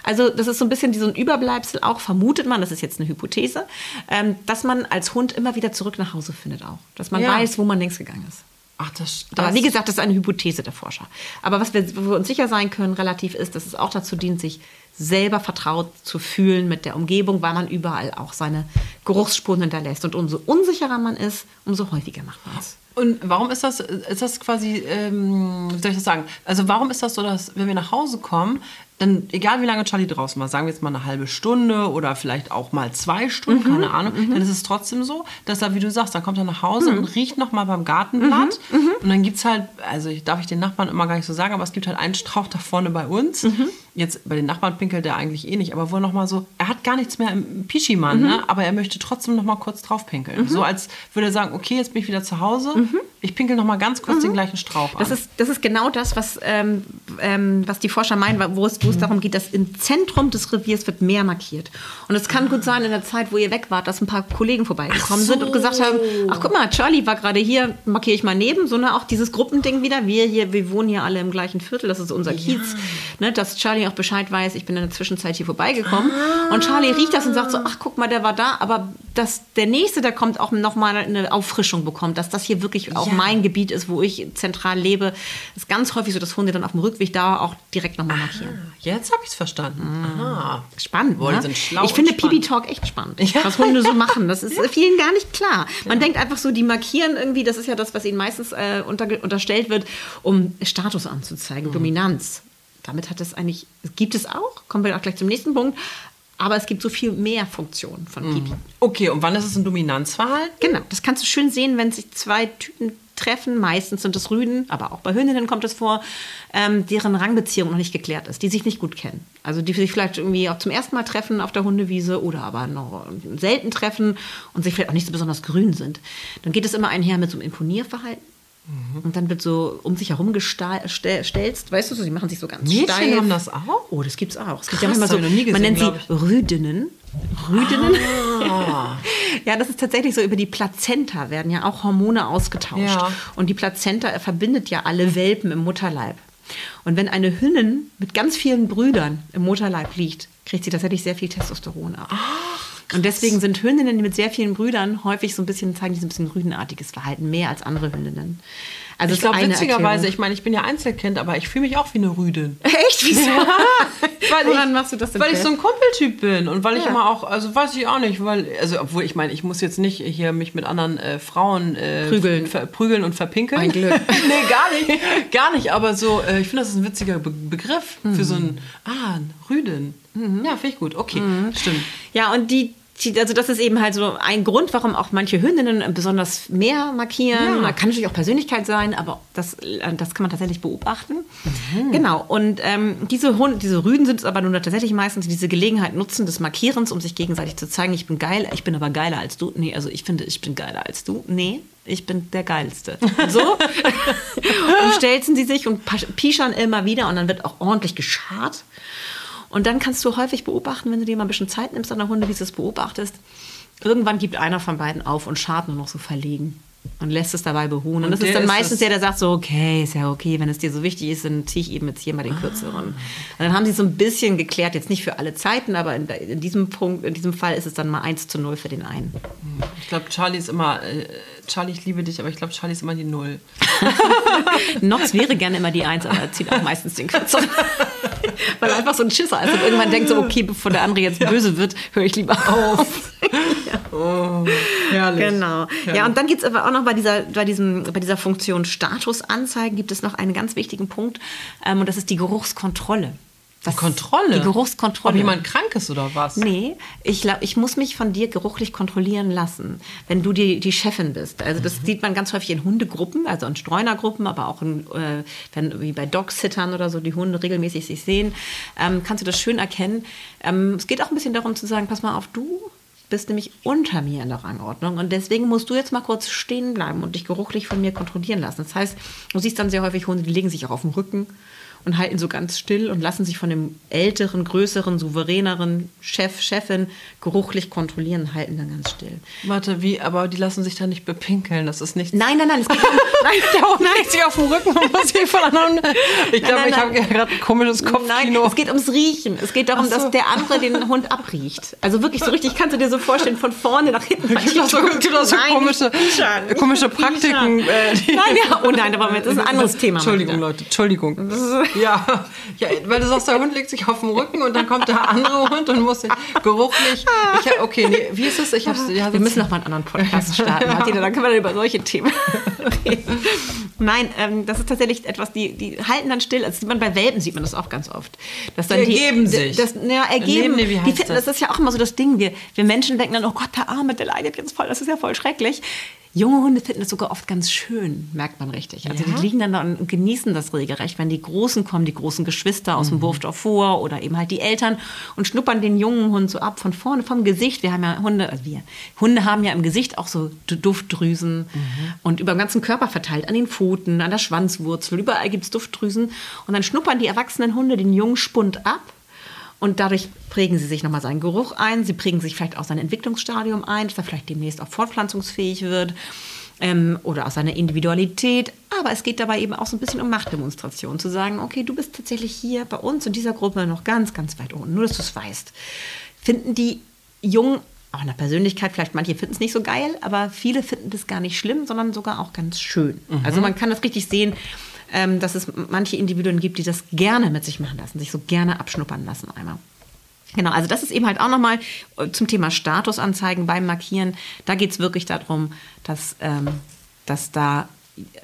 Also das ist so ein bisschen so ein Überbleibsel auch, vermutet man, das ist jetzt eine Hypothese, ähm, dass man als Hund immer wieder zurück nach Hause findet auch. Dass man Ja. weiß, wo man längst gegangen ist. Ach, das, Aber das wie gesagt, das ist eine Hypothese der Forscher. Aber was wir, wir uns sicher sein können, relativ ist, dass es auch dazu dient, sich selber vertraut zu fühlen mit der Umgebung, weil man überall auch seine Geruchsspuren hinterlässt. Und umso unsicherer man ist, umso häufiger macht man es. Und warum ist das, ist das quasi, ähm, wie soll ich das sagen? Also warum ist das so, dass wenn wir nach Hause kommen, dann, egal wie lange Charlie draußen war, sagen wir jetzt mal eine halbe Stunde oder vielleicht auch mal zwei Stunden, keine Ahnung, dann ist es trotzdem so, dass er, wie du sagst, dann kommt er nach Hause und riecht noch mal beim Gartenblatt. Und dann gibt es halt, also ich darf ich den Nachbarn immer gar nicht so sagen, aber es gibt halt einen Strauch da vorne bei uns. Jetzt bei den Nachbarn pinkelt der eigentlich eh nicht, aber wo er noch mal so, er hat gar nichts mehr im Pischimann, ne? aber er möchte trotzdem noch mal kurz drauf pinkeln. So als würde er sagen, okay, jetzt bin ich wieder zu Hause, ich pinkel noch mal ganz kurz den gleichen Strauch an. Das ist, das ist genau das, was, ähm, ähm, was die Forscher meinen, wo es, wo es darum geht, dass im Zentrum des Reviers wird mehr markiert. Und es kann gut sein, in der Zeit, wo ihr weg wart, dass ein paar Kollegen vorbeigekommen Ach sind und gesagt haben, so. ach guck mal, Charlie war gerade hier, markiere ich mal neben, so ne, auch dieses Gruppending wieder. Wir hier, wir wohnen hier alle im gleichen Viertel, das ist unser Kiez. Ne, dass Charlie auch Bescheid weiß, ich bin in der Zwischenzeit hier vorbeigekommen. Und Charlie riecht das und sagt so, ach guck mal, der war da, aber dass der Nächste, der kommt, auch nochmal eine Auffrischung bekommt, dass das hier wirklich auch Ja. mein Gebiet ist, wo ich zentral lebe. ist ganz häufig so, dass Hunde dann auf dem Rückweg da auch direkt nochmal markieren. Jetzt habe ich es verstanden. Aha. Spannend, Boah, ne? sind schlau Ich finde. Pipi Talk echt spannend, Ja. was Hunde so machen. Das ist vielen gar nicht klar. Man denkt einfach so, die markieren irgendwie, das ist ja das, was ihnen meistens äh, unter, unterstellt wird, um Status Mhm. anzuzeigen, Dominanz. Damit hat es eigentlich, gibt es auch, kommen wir auch gleich zum nächsten Punkt, aber es gibt so viel mehr Funktionen von Pipi. Okay, und wann ist es ein Dominanzverhalten? Genau, das kannst du schön sehen, wenn sich zwei Typen treffen, meistens sind es Rüden, aber auch bei Hündinnen kommt es vor, ähm, deren Rangbeziehung noch nicht geklärt ist, die sich nicht gut kennen. Also die sich vielleicht irgendwie auch zum ersten Mal treffen auf der Hundewiese oder aber noch selten treffen und sich vielleicht auch nicht so besonders grün sind. Dann geht es immer einher mit so einem Imponierverhalten. Und dann wird so um sich herum gestelzt, weißt du, so, die machen sich so ganz Mädchen steif. haben das auch? Oh, das gibt's auch. Es gibt Krass, ja manchmal das so, nie man gesehen, nennt sie Rüdinnen. Rüdinnen. Ah. Ja, das ist tatsächlich so, über die Plazenta werden ja auch Hormone ausgetauscht. Ja. Und die Plazenta verbindet ja alle Welpen im Mutterleib. Und wenn eine Hündin mit ganz vielen Brüdern im Mutterleib liegt, kriegt sie tatsächlich sehr viel Testosteron ab. Und deswegen sind Hündinnen mit sehr vielen Brüdern häufig so ein bisschen, zeigen die so ein bisschen rüdenartiges Verhalten, mehr als andere Hündinnen. Also Ich glaube, witzigerweise, Erklärung. ich meine, ich bin ja Einzelkind, aber ich fühle mich auch wie eine Rüdin. Echt? Wieso? weil Woran ich, machst du das denn Weil ich fest? so ein Kumpeltyp bin und weil ich Ja. immer auch, also weiß ich auch nicht, weil, also obwohl ich meine, ich muss jetzt nicht hier mich mit anderen äh, Frauen äh, Prügeln. ver prügeln und verpinkeln. Ein Glück. nee, gar nicht. Gar nicht, aber so, äh, ich finde, das ist ein witziger Be Begriff für so Mhm. ein, ah, Rüdin. Ja, finde ich gut. Okay, stimmt. Ja, und die, also das ist eben halt so ein Grund, warum auch manche Hündinnen besonders mehr markieren. Ja. Kann natürlich auch Persönlichkeit sein, aber das, äh, das kann man tatsächlich beobachten. Genau. Und ähm, diese Hunde, diese Rüden sind es aber nun tatsächlich meistens, die diese Gelegenheit nutzen des Markierens, um sich gegenseitig zu zeigen, ich bin geil, ich bin aber geiler als du. Nee, also ich finde, ich bin geiler als du. Nee, ich bin der Geilste. So. und stelzen sie sich und pischern immer wieder und dann wird auch ordentlich geschart. Und dann kannst du häufig beobachten, wenn du dir mal ein bisschen Zeit nimmst an der Hunde, wie du es beobachtest, irgendwann gibt einer von beiden auf und schart nur noch so verlegen und lässt es dabei beruhen. Und, Und das ist dann ist meistens der, der sagt so, okay, ist ja okay, wenn es dir so wichtig ist, dann ziehe ich eben jetzt hier mal den kürzeren. Und dann haben sie so ein bisschen geklärt, jetzt nicht für alle Zeiten, aber in, in diesem Punkt, in diesem Fall ist es dann mal 1 zu 0 für den einen. Ich glaube, Charlie ist immer, äh, Charlie, ich liebe dich, aber ich glaube, Charlie ist immer die Null. Nox wäre gerne immer die Eins, aber er zieht auch meistens den kürzeren. Weil er einfach so ein Schisser ist und irgendwann denkt so, okay, bevor der andere jetzt böse wird, höre ich lieber auf. Herrlich. Genau. Ja, und dann gibt es aber auch noch bei dieser, bei, diesem, bei dieser Funktion Statusanzeigen gibt es noch einen ganz wichtigen Punkt ähm, und das ist die Geruchskontrolle. Das Kontrolle? Die Geruchskontrolle. Ob jemand krank ist oder was? Nee, ich glaube, ich muss mich von dir geruchlich kontrollieren lassen, wenn du die, die Chefin bist. Also das sieht man ganz häufig in Hundegruppen, also in Streunergruppen, aber auch in, äh, wenn, wie bei Dogsittern oder so, die Hunde regelmäßig sich sehen, ähm, kannst du das schön erkennen. Ähm, es geht auch ein bisschen darum zu sagen, pass mal auf, du bist nämlich unter mir in der Rangordnung und deswegen musst du jetzt mal kurz stehen bleiben und dich geruchlich von mir kontrollieren lassen. Das heißt, du siehst dann sehr häufig Hunde, die legen sich auch auf den Rücken und halten so ganz still und lassen sich von dem älteren, größeren, souveräneren Chef, Chefin geruchlich kontrollieren und halten dann ganz still. Warte, wie, aber die lassen sich da nicht bepinkeln, das ist nicht... Nein, nein, nein, es geht um, nein, Der Hund legt sich auf den Rücken und muss sich von anderen... Ich glaube, nein, ich habe nein. gerade ein komisches Nein, Kopfkino. es geht ums Riechen. Es geht darum, so. dass der andere den Hund abriecht. Also wirklich so richtig, kannst du dir so vorstellen, von vorne nach hinten. Es gibt auch so, gibt auch so Nein, komische, pischern, komische. Praktiken. Äh, Nein, ja, oh nein, aber das ist ein anderes Thema. Entschuldigung. Leute, Entschuldigung. Ja, ja, weil du sagst, der Hund legt sich auf den Rücken und dann kommt der andere Hund und muss sich geruchlich. Ich hab, okay, nee, wie ist es? Ich hab's, ja, Wir müssen noch mal einen anderen Podcast starten, Martina, dann können wir dann über solche Themen reden. Nein, ähm, das ist tatsächlich etwas, die, die halten dann still. Also sieht man bei Welpen sieht man das auch ganz oft. Dass dann Die ergeben sich. Das, ja, ergeben. Nee, nee, die finden, das? das ist ja auch immer so das Ding. Wir, wir Menschen denken dann, oh Gott, der Arme, der leidet jetzt voll. Das ist ja voll schrecklich. Junge Hunde finden es sogar oft ganz schön, merkt man richtig. Also Ja? die liegen dann da und genießen das regelrecht, wenn die Großen kommen, die großen Geschwister aus Mhm. dem Wurfdorf vor oder eben halt die Eltern und schnuppern den jungen Hund so ab von vorne vom Gesicht. Wir haben ja Hunde, also wir Hunde haben ja im Gesicht auch so Duftdrüsen Mhm. und über den ganzen Körper verteilt, an den Pfoten, an der Schwanzwurzel, überall gibt es Duftdrüsen und dann schnuppern die erwachsenen Hunde den jungen Spund ab und dadurch prägen sie sich nochmal seinen Geruch ein. Sie prägen sich vielleicht auch sein Entwicklungsstadium ein, dass er vielleicht demnächst auch fortpflanzungsfähig wird. Ähm, oder auch seine Individualität. Aber es geht dabei eben auch so ein bisschen um Machtdemonstration. Zu sagen, okay, du bist tatsächlich hier bei uns in dieser Gruppe noch ganz, ganz weit unten. Nur, dass du es weißt. Finden die Jungen auch in der Persönlichkeit, vielleicht manche finden es nicht so geil, aber viele finden das gar nicht schlimm, sondern sogar auch ganz schön. Also man kann das richtig sehen, ähm, dass es manche Individuen gibt, die das gerne mit sich machen lassen, sich so gerne abschnuppern lassen einmal. Genau, also das ist eben halt auch nochmal äh, zum Thema Statusanzeigen beim Markieren. Da geht es wirklich darum, dass, ähm, dass da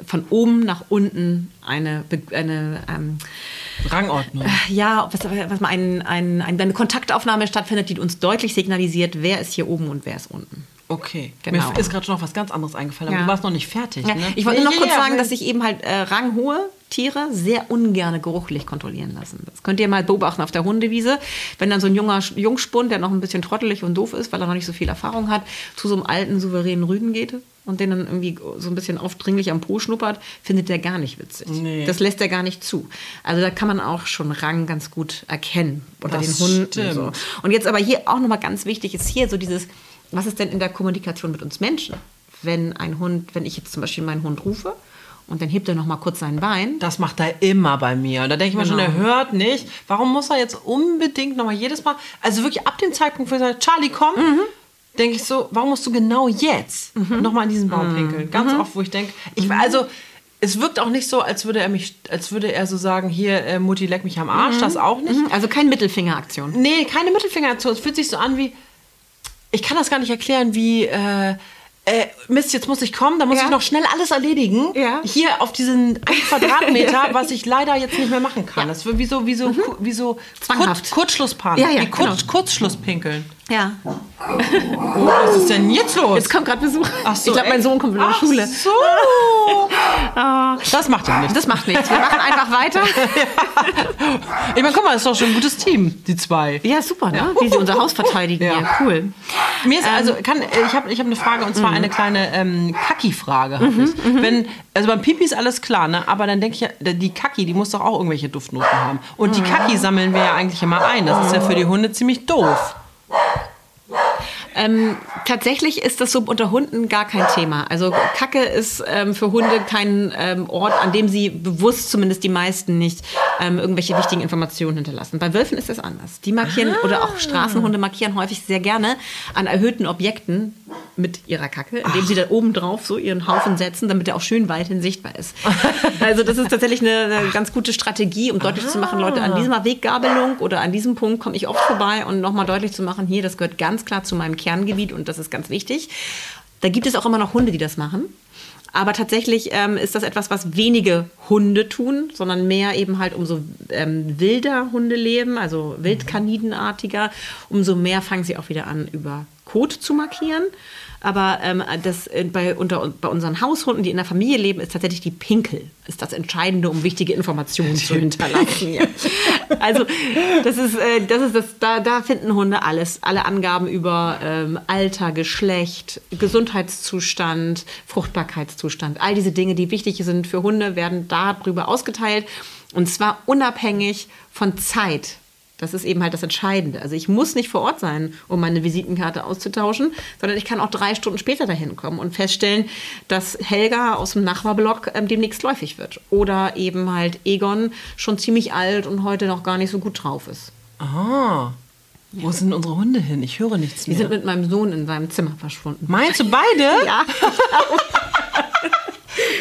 von oben nach unten eine, eine ähm, Rangordnung. ja, was, was mal ein, ein, ein, eine Kontaktaufnahme stattfindet, die uns deutlich signalisiert, wer ist hier oben und wer ist unten. Okay, Genau. mir ist gerade schon noch was ganz anderes eingefallen, aber Ja. du warst noch nicht fertig. Ja, ne? ich wollte Nee, noch ja, kurz ja, sagen, dass sich eben halt äh, ranghohe Tiere sehr ungerne geruchlich kontrollieren lassen. Das könnt ihr mal beobachten auf der Hundewiese. Wenn dann so ein junger Jungspund, der noch ein bisschen trottelig und doof ist, weil er noch nicht so viel Erfahrung hat, zu so einem alten, souveränen Rüden geht und den dann irgendwie so ein bisschen aufdringlich am Po schnuppert, findet der gar nicht witzig. Nee. Das lässt er gar nicht zu. Also da kann man auch schon Rang ganz gut erkennen unter Das den Hunden. So. Und jetzt aber hier auch nochmal ganz wichtig ist hier so dieses, was ist denn in der Kommunikation mit uns Menschen? Wenn ein Hund, wenn ich jetzt zum Beispiel meinen Hund rufe und dann hebt er noch mal kurz sein Bein, Das macht er immer bei mir. Und da denke ich mir schon, Genau. er hört nicht. Warum muss er jetzt unbedingt nochmal jedes Mal, also wirklich ab dem Zeitpunkt, wo er sagt, Charlie, komm, Mhm. denke ich so, warum musst du genau jetzt nochmal in diesen Baum Mhm. pinkeln? Ganz oft, wo ich denke, ich, also, es wirkt auch nicht so, als würde er mich, als würde er so sagen, hier, äh, Mutti, leck mich am Arsch, das auch nicht. also keine Mittelfingeraktion. Nee, keine Mittelfingeraktion. Es fühlt sich so an wie, ich kann das gar nicht erklären, wie, äh, äh, Mist, jetzt muss ich kommen, da muss Ja. ich noch schnell alles erledigen. Ja. Hier auf diesen Quadratmeter, was ich leider jetzt nicht mehr machen kann. Das wird wie so, wie so, ku- wie so Mhm. Zwanghaft. Kurz, Kurzschlusspanik. Ja, ja, wie Kurz, genau. Kurzschlusspinkeln. Ja. Oh, was ist denn jetzt los? Jetzt kommt gerade Besuch. Ach so, ich glaube, mein? Sohn kommt wieder in die Schule. so. Ah, Das macht ja nichts. das macht nichts. Wir machen einfach weiter. Ich meine, guck mal, das ist doch schon ein gutes Team, die zwei. Ja, super, ne? Wie sie unser Haus verteidigen Ja. hier. Cool. Mir ist also kann äh, ich habe ich habe eine Frage und zwar eine kleine ähm, Kaki-Frage. hab ich. Wenn also beim Pipi ist alles klar, ne? Aber dann denke ich, die Kaki, die muss doch auch irgendwelche Duftnoten haben. Und die Kaki sammeln wir ja eigentlich immer ein. Das ist ja für die Hunde ziemlich doof. Ähm, tatsächlich ist das so unter Hunden gar kein Thema. Also Kacke ist ähm, für Hunde kein ähm, Ort, an dem sie bewusst zumindest die meisten nicht ähm, irgendwelche wichtigen Informationen hinterlassen. Bei Wölfen ist das anders. Die markieren oder auch Straßenhunde markieren häufig sehr gerne an erhöhten Objekten mit ihrer Kacke, indem sie da oben drauf so ihren Haufen setzen, damit er auch schön weithin sichtbar ist. Also das ist tatsächlich eine, eine ganz gute Strategie, um deutlich zu machen, Leute, an dieser Weggabelung oder an diesem Punkt komme ich oft vorbei und nochmal deutlich zu machen, hier, das gehört ganz klar zu meinem Kerngebiet und das ist ganz wichtig. Da gibt es auch immer noch Hunde, die das machen. Aber tatsächlich ähm, ist das etwas, was wenige Hunde tun, sondern mehr eben halt umso ähm, wilder Hunde leben, also wildkanidenartiger, umso mehr fangen sie auch wieder an, über Kot zu markieren. Aber ähm, das äh, bei, unter, bei unseren Haushunden, die in der Familie leben, ist tatsächlich die Pinkel, ist das Entscheidende, um wichtige Informationen zu hinterlassen. Ja. Also das ist, äh, das ist das, da, da finden Hunde alles, alle Angaben über ähm, Alter, Geschlecht, Gesundheitszustand, Fruchtbarkeitszustand, all diese Dinge, die wichtig sind für Hunde, werden darüber ausgeteilt und zwar unabhängig von Zeit. Das ist eben halt das Entscheidende. Also ich muss nicht vor Ort sein, um meine Visitenkarte auszutauschen, sondern ich kann auch drei Stunden später dahin kommen und feststellen, dass Helga aus dem Nachbarblock ähm, demnächst läufig wird. Oder eben halt Egon schon ziemlich alt und heute noch gar nicht so gut drauf ist. Ah. Wo sind unsere Hunde hin? Ich höre nichts Die mehr. sind mit meinem Sohn in seinem Zimmer verschwunden. Meinst du beide? Ja.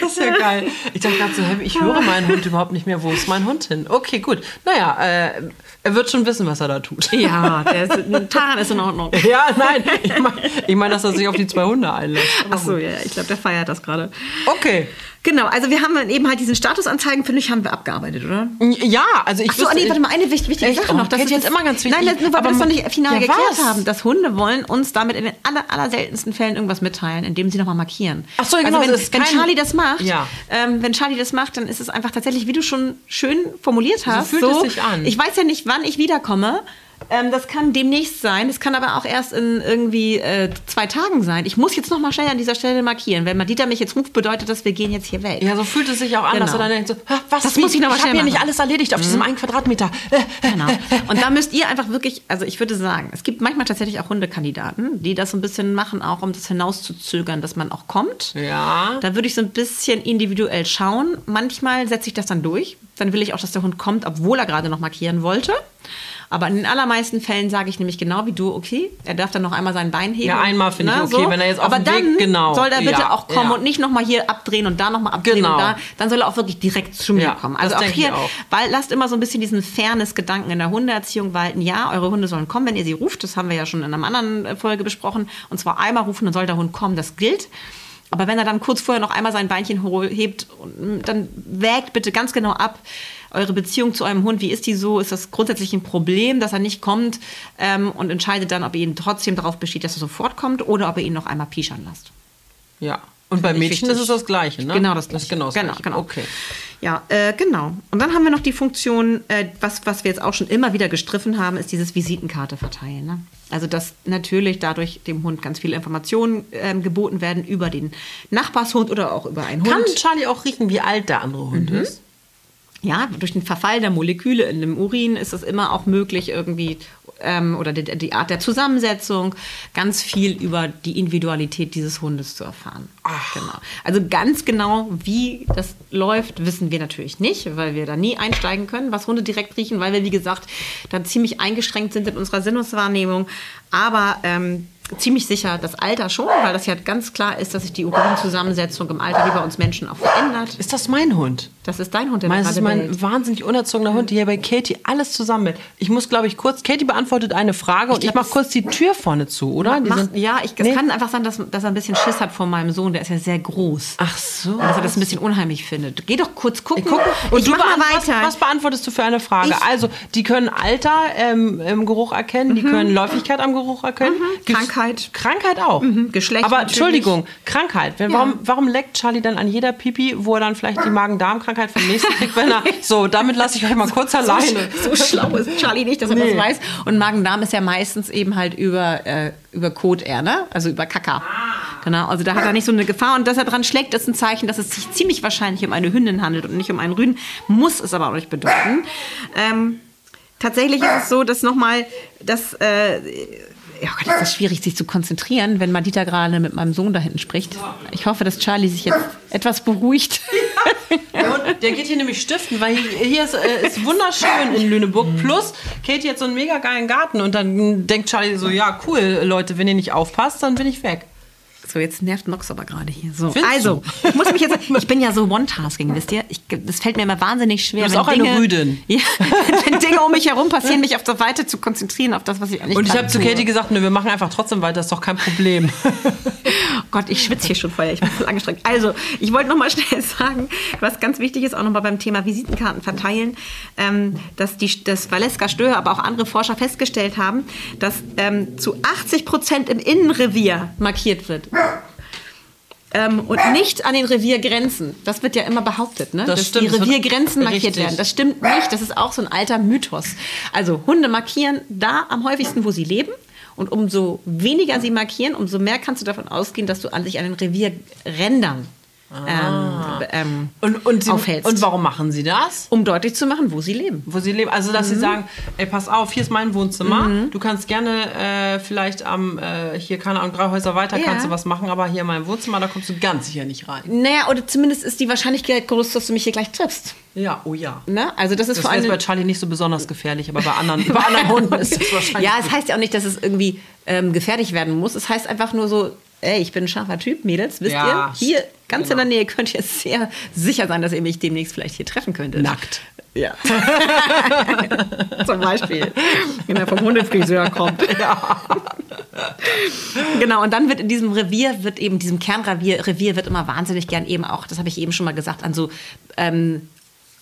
Das ist ja geil. Ich dachte gerade so, ich höre meinen Hund überhaupt nicht mehr. Wo ist mein Hund hin? Okay, gut. Naja, äh, er wird schon wissen, was er da tut. Ja, der ist, ein Tarn ist in Ordnung. Ja, nein, ich meine, ich mein, dass er sich auf die zwei Hunde einlässt. Ach so, ja, ich glaube, der feiert das gerade. Okay. Genau, also wir haben eben halt diesen Statusanzeigen, finde ich, haben wir abgearbeitet, oder? Ja, also ich Ach so, wüsste- nee, warte mal, eine wichtig, wichtige Echt? Sache noch. Das ist jetzt immer ganz wichtig. Nein, nur weil Aber wir das noch nicht final Ja, geklärt was? haben. Dass Hunde wollen uns damit in den aller, aller seltensten Fällen irgendwas mitteilen, indem sie nochmal markieren. Ach so, genau, Also wenn, wenn kein- Charlie das macht, Ja. ähm, wenn Charlie das macht, dann ist es einfach tatsächlich, wie du schon schön formuliert hast. fühlt es sich an. Ich weiß ja nicht, wann ich wiederkomme. Ähm, das kann demnächst sein. Das kann aber auch erst in irgendwie äh, zwei Tagen sein. Ich muss jetzt noch mal schnell an dieser Stelle markieren. Wenn Madita mich jetzt ruft, bedeutet das, wir gehen jetzt hier weg. Ja, so fühlt es sich auch an, dass Genau. er dann denkt so, "Ha, was, Das muss ich noch mal ich habe hier nicht machen." alles erledigt auf diesem einen Quadratmeter. Äh, Genau. Und da müsst ihr einfach wirklich, also ich würde sagen, es gibt manchmal tatsächlich auch Hundekandidaten, die das so ein bisschen machen, auch um das hinauszuzögern, dass man auch kommt. Ja. Da würde ich so ein bisschen individuell schauen. Manchmal setze ich das dann durch. Dann will ich auch, dass der Hund kommt, obwohl er gerade noch markieren wollte. Aber in den allermeisten Fällen sage ich nämlich genau wie du, okay, er darf dann noch einmal sein Bein heben. Ja, einmal finde ich okay, wenn er jetzt auf Aber dem dann Weg- genau. soll er bitte Ja, auch kommen ja. und nicht noch mal hier abdrehen und da noch mal abdrehen Genau. und da. Dann soll er auch wirklich direkt zu mir Ja, kommen. Also auch hier, auch. weil lasst immer so ein bisschen diesen Fairness-Gedanken in der Hundeerziehung walten. Ja, eure Hunde sollen kommen, wenn ihr sie ruft. Das haben wir ja schon in einer anderen Folge besprochen. Und zwar einmal rufen, dann soll der Hund kommen. Das gilt. Aber wenn er dann kurz vorher noch einmal sein Beinchen hebt, dann wägt bitte ganz genau ab, eure Beziehung zu eurem Hund, wie ist die so? Ist das grundsätzlich ein Problem, dass er nicht kommt? Ähm, und entscheidet dann, ob ihr ihn trotzdem darauf besteht, dass er sofort kommt oder ob ihr ihn noch einmal pischern lasst. Ja. Und bei Mädchen ist es das Gleiche, ne? Genau das Gleiche. genau das genau, Gleiche. genau. Okay. Ja, äh, genau. Und dann haben wir noch die Funktion, äh, was, was wir jetzt auch schon immer wieder gestriffen haben, ist dieses Visitenkarte verteilen. Ne? Also, dass natürlich dadurch dem Hund ganz viele Informationen ähm, geboten werden über den Nachbarshund oder auch über einen Kann Hund. Charlie auch riechen, wie alt der andere Hund Mhm. ist? Ja, durch den Verfall der Moleküle in dem Urin ist es immer auch möglich, irgendwie, ähm, oder die, die Art der Zusammensetzung, ganz viel über die Individualität dieses Hundes zu erfahren. Genau. Also ganz genau, wie das läuft, wissen wir natürlich nicht, weil wir da nie einsteigen können, was Hunde direkt riechen, weil wir, wie gesagt, da ziemlich eingeschränkt sind in unserer Sinneswahrnehmung. Aber ähm, ziemlich sicher das Alter schon, weil das ja ganz klar ist, dass sich die Urinzusammensetzung im Alter wie bei uns Menschen auch verändert. Ist das mein Hund? Das ist dein Hund, der da Meins ist mein bellt. wahnsinnig unerzogener Hund, der hier bei Katie alles zusammenhält. Ich muss, glaube ich, kurz. Katie beantwortet eine Frage und ich glaub, mache das- kurz die Tür vorne zu, oder? Mach, sind- ja, ich, es Nee. kann einfach sein, dass, dass er ein bisschen Schiss hat vor meinem Sohn. Der ist ja sehr groß. Ach so. Und dass er das ein bisschen unheimlich findet. Geh doch kurz gucken. Ich gucke. Und ich du mach mal weiter. was beantwortest du für eine Frage? Ich- also, die können Alter ähm, im Geruch erkennen, die können Läufigkeit am Geruch erkennen. Gibt's- Krankheit. Krankheit auch. Geschlecht Aber natürlich. Entschuldigung, Krankheit. Wenn, warum, warum leckt Charlie dann an jeder Pipi, wo er dann vielleicht die Magen-Darm-Krankheit vom nächsten kriegt, wenn er. So, damit lasse ich euch mal kurz alleine. so schlau ist Charlie nicht, dass er Nee. das weiß. Und Magen-Darm ist ja meistens eben halt über, äh, über Kot eher, ne? Also über Kaka. Genau, also da hat er nicht so eine Gefahr. Und dass er dran schlägt, ist ein Zeichen, dass es sich ziemlich wahrscheinlich um eine Hündin handelt und nicht um einen Rüden. Muss es aber auch nicht bedeuten. Ähm, tatsächlich ist es so, dass nochmal, dass... Äh, ja, oh Gott, ist das schwierig, sich zu konzentrieren, wenn Madita gerade mit meinem Sohn da hinten spricht. Ich hoffe, dass Charlie sich jetzt etwas beruhigt. Der, Hund, der geht hier nämlich stiften, weil hier, ist, äh, ist wunderschön in Lüneburg. Plus, Katie hat so einen mega geilen Garten und dann denkt Charlie so, ja cool, Leute, wenn ihr nicht aufpasst, dann bin ich weg. So, jetzt nervt Nox aber gerade hier. So, Findest also, ich muss mich jetzt, ich bin ja so One-Tasking, wisst ihr? Ich, das fällt mir immer wahnsinnig schwer. Du bist auch eine Dinge, Rüdin. Ja, wenn Dinge um mich herum passieren, mich auf das Weite zu konzentrieren, auf das, was ich eigentlich Und ich habe zu. Katie gesagt, nö, wir machen einfach trotzdem weiter, ist doch kein Problem. Oh Gott, ich schwitze hier schon vorher, ich bin voll angestrengt. Also, ich wollte noch mal schnell sagen, was ganz wichtig ist, auch noch mal beim Thema Visitenkarten verteilen, ähm, dass die, das Valeska Stöhr, aber auch andere Forscher festgestellt haben, dass ähm, zu 80 Prozent im Innenrevier markiert wird. Ähm, und nicht an den Reviergrenzen. Das wird ja immer behauptet, ne? Das dass stimmt, die das Reviergrenzen markiert richtig. werden. Das stimmt nicht. Das ist auch so ein alter Mythos. Also Hunde markieren da am häufigsten, wo sie leben. Und umso weniger sie markieren, umso mehr kannst du davon ausgehen, dass du an sich an den Revierrändern ähm, ähm, Und, und, sie, aufhältst. und warum machen sie das? um deutlich zu machen, wo sie leben. Wo sie leben. Also, dass sie sagen, ey, pass auf, hier ist mein Wohnzimmer. Du kannst gerne äh, vielleicht am, äh, hier, keine Ahnung, drei Häuser weiter Ja. kannst du was machen, aber hier in meinem Wohnzimmer, da kommst du ganz sicher nicht rein. Naja, oder zumindest ist die Wahrscheinlichkeit groß, dass du mich hier gleich triffst. Ja, oh ja. Ne? Also das ist Das vor allem bei Charlie nicht so besonders gefährlich, aber bei anderen, bei anderen Hunden ist das wahrscheinlich. Ja, es heißt ja auch nicht, dass es irgendwie ähm, gefährlich werden muss. Es heißt einfach nur so, ey, ich bin ein scharfer Typ, Mädels, wisst Ja, ihr? Hier, ganz genau. in der Nähe, könnt ihr sehr sicher sein, dass ihr mich demnächst vielleicht hier treffen könntet. Nackt. Ja. Zum Beispiel. Wenn er vom Hundefriseur kommt. Genau, und dann wird in diesem Revier, wird eben, diesem Kernrevier, Revier wird immer wahnsinnig gern eben auch, das habe ich eben schon mal gesagt, an so ähm,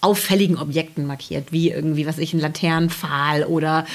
auffälligen Objekten markiert, wie irgendwie, was ich, ein Laternenpfahl oder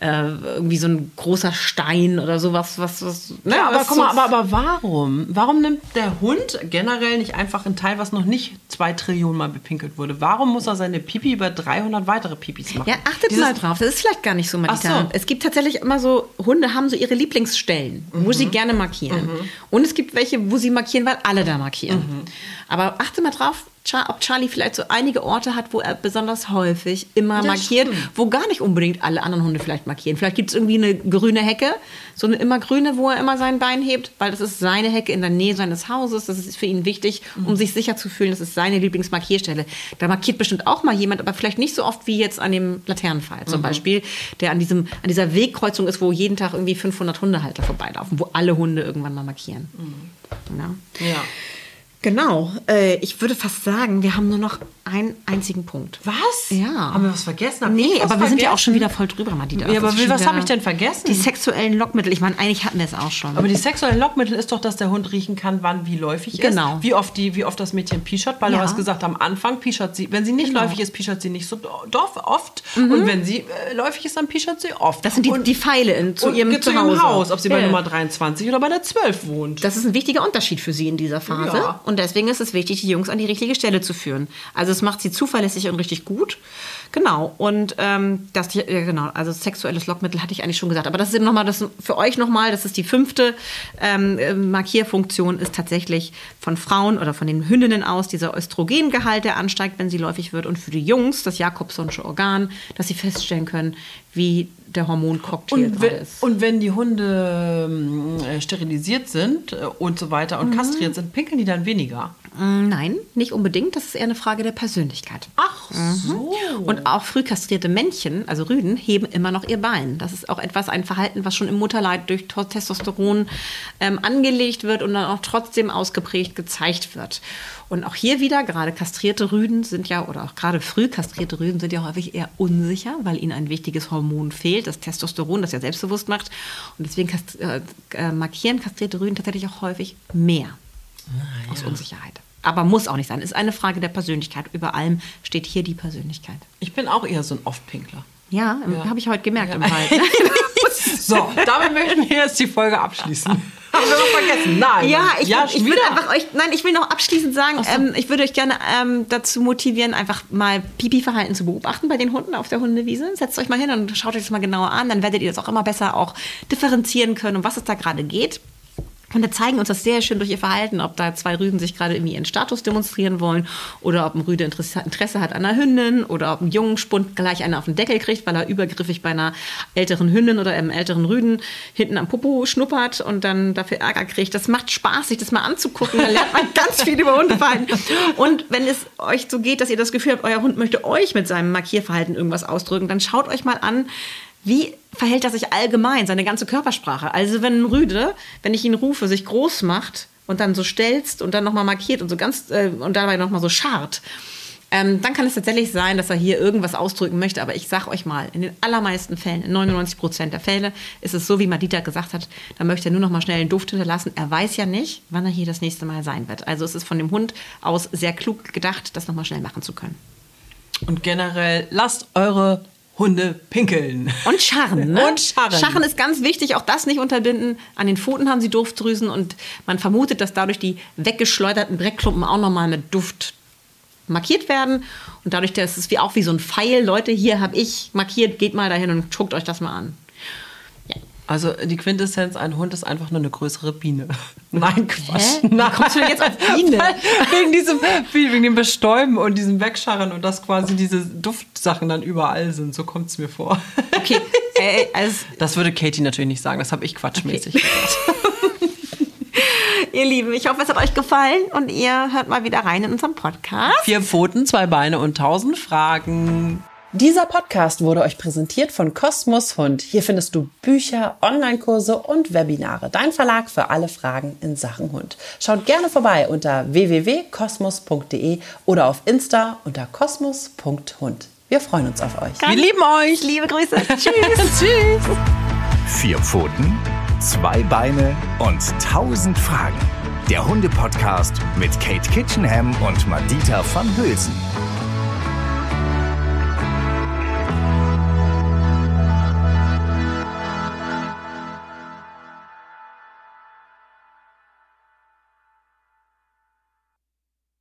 äh, irgendwie so ein großer Stein oder sowas, was, was, ne, Ja, aber guck mal, aber, aber warum? Warum nimmt der Hund generell nicht einfach ein Teil, was noch nicht zwei Trillionen Mal bepinkelt wurde? Warum muss er seine Pipi über 300 weitere Pipis machen? Ja, achtet Dieses- mal drauf. Das ist vielleicht gar nicht so. Ach so. Es gibt tatsächlich immer so, Hunde haben so ihre Lieblingsstellen, wo Mhm. sie gerne markieren. Und es gibt welche, wo sie markieren, weil alle da markieren. Mhm. Aber achte mal drauf, Char ob Charlie vielleicht so einige Orte hat, wo er besonders häufig immer Das markiert, stimmt. wo gar nicht unbedingt alle anderen Hunde vielleicht markieren. Vielleicht gibt es irgendwie eine grüne Hecke, so eine immer grüne, wo er immer sein Bein hebt, weil das ist seine Hecke in der Nähe seines Hauses. Das ist für ihn wichtig, Mhm. um sich sicher zu fühlen, das ist seine Lieblingsmarkierstelle. Da markiert bestimmt auch mal jemand, aber vielleicht nicht so oft wie jetzt an dem Laternenpfahl Mhm. zum Beispiel, der an, diesem, an dieser Wegkreuzung ist, wo jeden Tag irgendwie 500 Hundehalter vorbeilaufen, wo alle Hunde irgendwann mal markieren. Ja. Ja. Genau. Äh, ich würde fast sagen, wir haben nur noch einen einzigen Punkt. Was? Ja. Haben wir was vergessen? Hab Nee, was aber wir sind ja auch vergessen? schon wieder voll drüber, Madita. Ja, aber wie- was wieder- hab ich denn vergessen? Die sexuellen Lockmittel. Ich meine, eigentlich hatten wir es auch schon. Aber die sexuellen Lockmittel ist doch, dass der Hund riechen kann, wann wie läufig Genau. ist. Wie oft, die, wie oft das Mädchen pischert. Weil Ja. du hast gesagt, am Anfang pischert sie, wenn sie nicht Genau. Mhm. läufig ist, pischert sie nicht so doch, oft. Und wenn sie äh, läufig ist, dann pischert sie oft. das sind die, und, die Pfeile in, zu ihrem zu ihrem Haus, ob sie bei Ja. Nummer 23 oder bei der 12 wohnt. Das ist ein wichtiger Unterschied für sie in dieser Phase. Ja. Und deswegen ist es wichtig, die Jungs an die richtige Stelle zu führen. Also es macht sie zuverlässig und richtig gut. Genau. Und ähm, das, ja, genau, also sexuelles Lockmittel hatte ich eigentlich schon gesagt. Aber das ist eben nochmal, das für euch nochmal, das ist die fünfte ähm, äh, Markierfunktion, ist tatsächlich von Frauen oder von den Hündinnen aus dieser Östrogengehalt, der ansteigt, wenn sie läufig wird. Und für die Jungs das Jakobsonsche Organ, dass sie feststellen können, wie der Hormoncocktail Und wenn, ist. und wenn die Hunde ähm, äh, sterilisiert sind äh, und so weiter Mhm. und kastriert sind, pinkeln die dann weniger. Mm, Nein, nicht unbedingt. Das ist eher eine Frage der Persönlichkeit. Ach so. Und auch früh kastrierte Männchen, also Rüden, heben immer noch ihr Bein. Das ist auch etwas, ein Verhalten, was schon im Mutterleid durch To- Testosteron ähm, angelegt wird und dann auch trotzdem ausgeprägt gezeigt wird. Und auch hier wieder, gerade kastrierte Rüden sind ja, oder auch gerade früh kastrierte Rüden sind ja häufig eher unsicher, weil ihnen ein wichtiges Hormon fehlt, das Testosteron, das ja selbstbewusst macht. Und deswegen kast äh, äh, markieren kastrierte Rüden tatsächlich auch häufig mehr aus Unsicherheit. Aber muss auch nicht sein. Ist eine Frage der Persönlichkeit. Über allem steht hier die Persönlichkeit. Ich bin auch eher so ein Oftpinkler. Ja, Ja. habe ich heute gemerkt im Wald. So, damit möchten wir jetzt die Folge abschließen. Haben wir noch vergessen? Nein. Ja, ich, ja, ich schon würde einfach euch, nein, ich will noch abschließend sagen, ähm, ich würde euch gerne ähm, dazu motivieren, einfach mal Pipi-Verhalten zu beobachten bei den Hunden auf der Hundewiese. Setzt euch mal hin und schaut euch das mal genauer an, dann werdet ihr das auch immer besser auch differenzieren können, um was es da gerade geht. Hunde zeigen uns das sehr schön durch ihr Verhalten, ob da zwei Rüden sich gerade irgendwie ihren Status demonstrieren wollen oder ob ein Rüde Interesse, hat an einer Hündin oder ob ein jungen Spund gleich einer auf den Deckel kriegt, weil er übergriffig bei einer älteren Hündin oder einem älteren Rüden hinten am Popo schnuppert und dann dafür Ärger kriegt. Das macht Spaß, sich das mal anzugucken. Da lernt man ganz viel über Hundeverhalten. Und wenn es euch so geht, dass ihr das Gefühl habt, euer Hund möchte euch mit seinem Markierverhalten irgendwas ausdrücken, dann schaut euch mal an, wie verhält er sich allgemein, seine ganze Körpersprache? Also wenn ein Rüde, wenn ich ihn rufe, sich groß macht und dann so stelzt und dann nochmal markiert und so ganz äh, und dabei nochmal so scharrt, ähm, dann kann es tatsächlich sein, dass er hier irgendwas ausdrücken möchte. Aber ich sag euch mal, in den allermeisten Fällen, in 99 Prozent der Fälle, ist es so, wie Madita gesagt hat, da möchte er nur noch mal schnell einen Duft hinterlassen. Er weiß ja nicht, wann er hier das nächste Mal sein wird. Also es ist von dem Hund aus sehr klug gedacht, das noch mal schnell machen zu können. Und generell, lasst eure Hunde pinkeln. Und Scharren, ne? Und Scharren. Scharren ist ganz wichtig, auch das nicht unterbinden. An den Pfoten haben sie Duftdrüsen und man vermutet, dass dadurch die weggeschleuderten Dreckklumpen auch nochmal mit Duft markiert werden. Und dadurch, dass es wie auch wie so ein Pfeil, Leute, hier habe ich markiert, geht mal dahin und guckt euch das mal an. Also die Quintessenz, ein Hund ist einfach nur eine größere Biene. Nein, Quatsch. Hä? Wie Nein. kommst du denn jetzt auf Biene? Wegen diesem, wegen dem Bestäuben und diesem Wegscharren und dass quasi diese Duftsachen dann überall sind. So kommt es mir vor. Okay, äh, also, Das würde Katie natürlich nicht sagen. Das habe ich quatschmäßig gesagt. ihr Lieben, ich hoffe, es hat euch gefallen und ihr hört mal wieder rein in unseren Podcast. Vier Pfoten, zwei Beine und tausend Fragen. Dieser Podcast wurde euch präsentiert von Kosmos Hund. Hier findest du Bücher, Online-Kurse und Webinare. Dein Verlag für alle Fragen in Sachen Hund. Schaut gerne vorbei unter www.kosmos.de oder auf Insta unter kosmos.hund. Wir freuen uns auf euch. Wir lieben euch. Liebe Grüße. Tschüss. Tschüss. Vier Pfoten, zwei Beine und tausend Fragen. Der Hunde-Podcast mit Kate Kitchenham und Madita van Hülsen.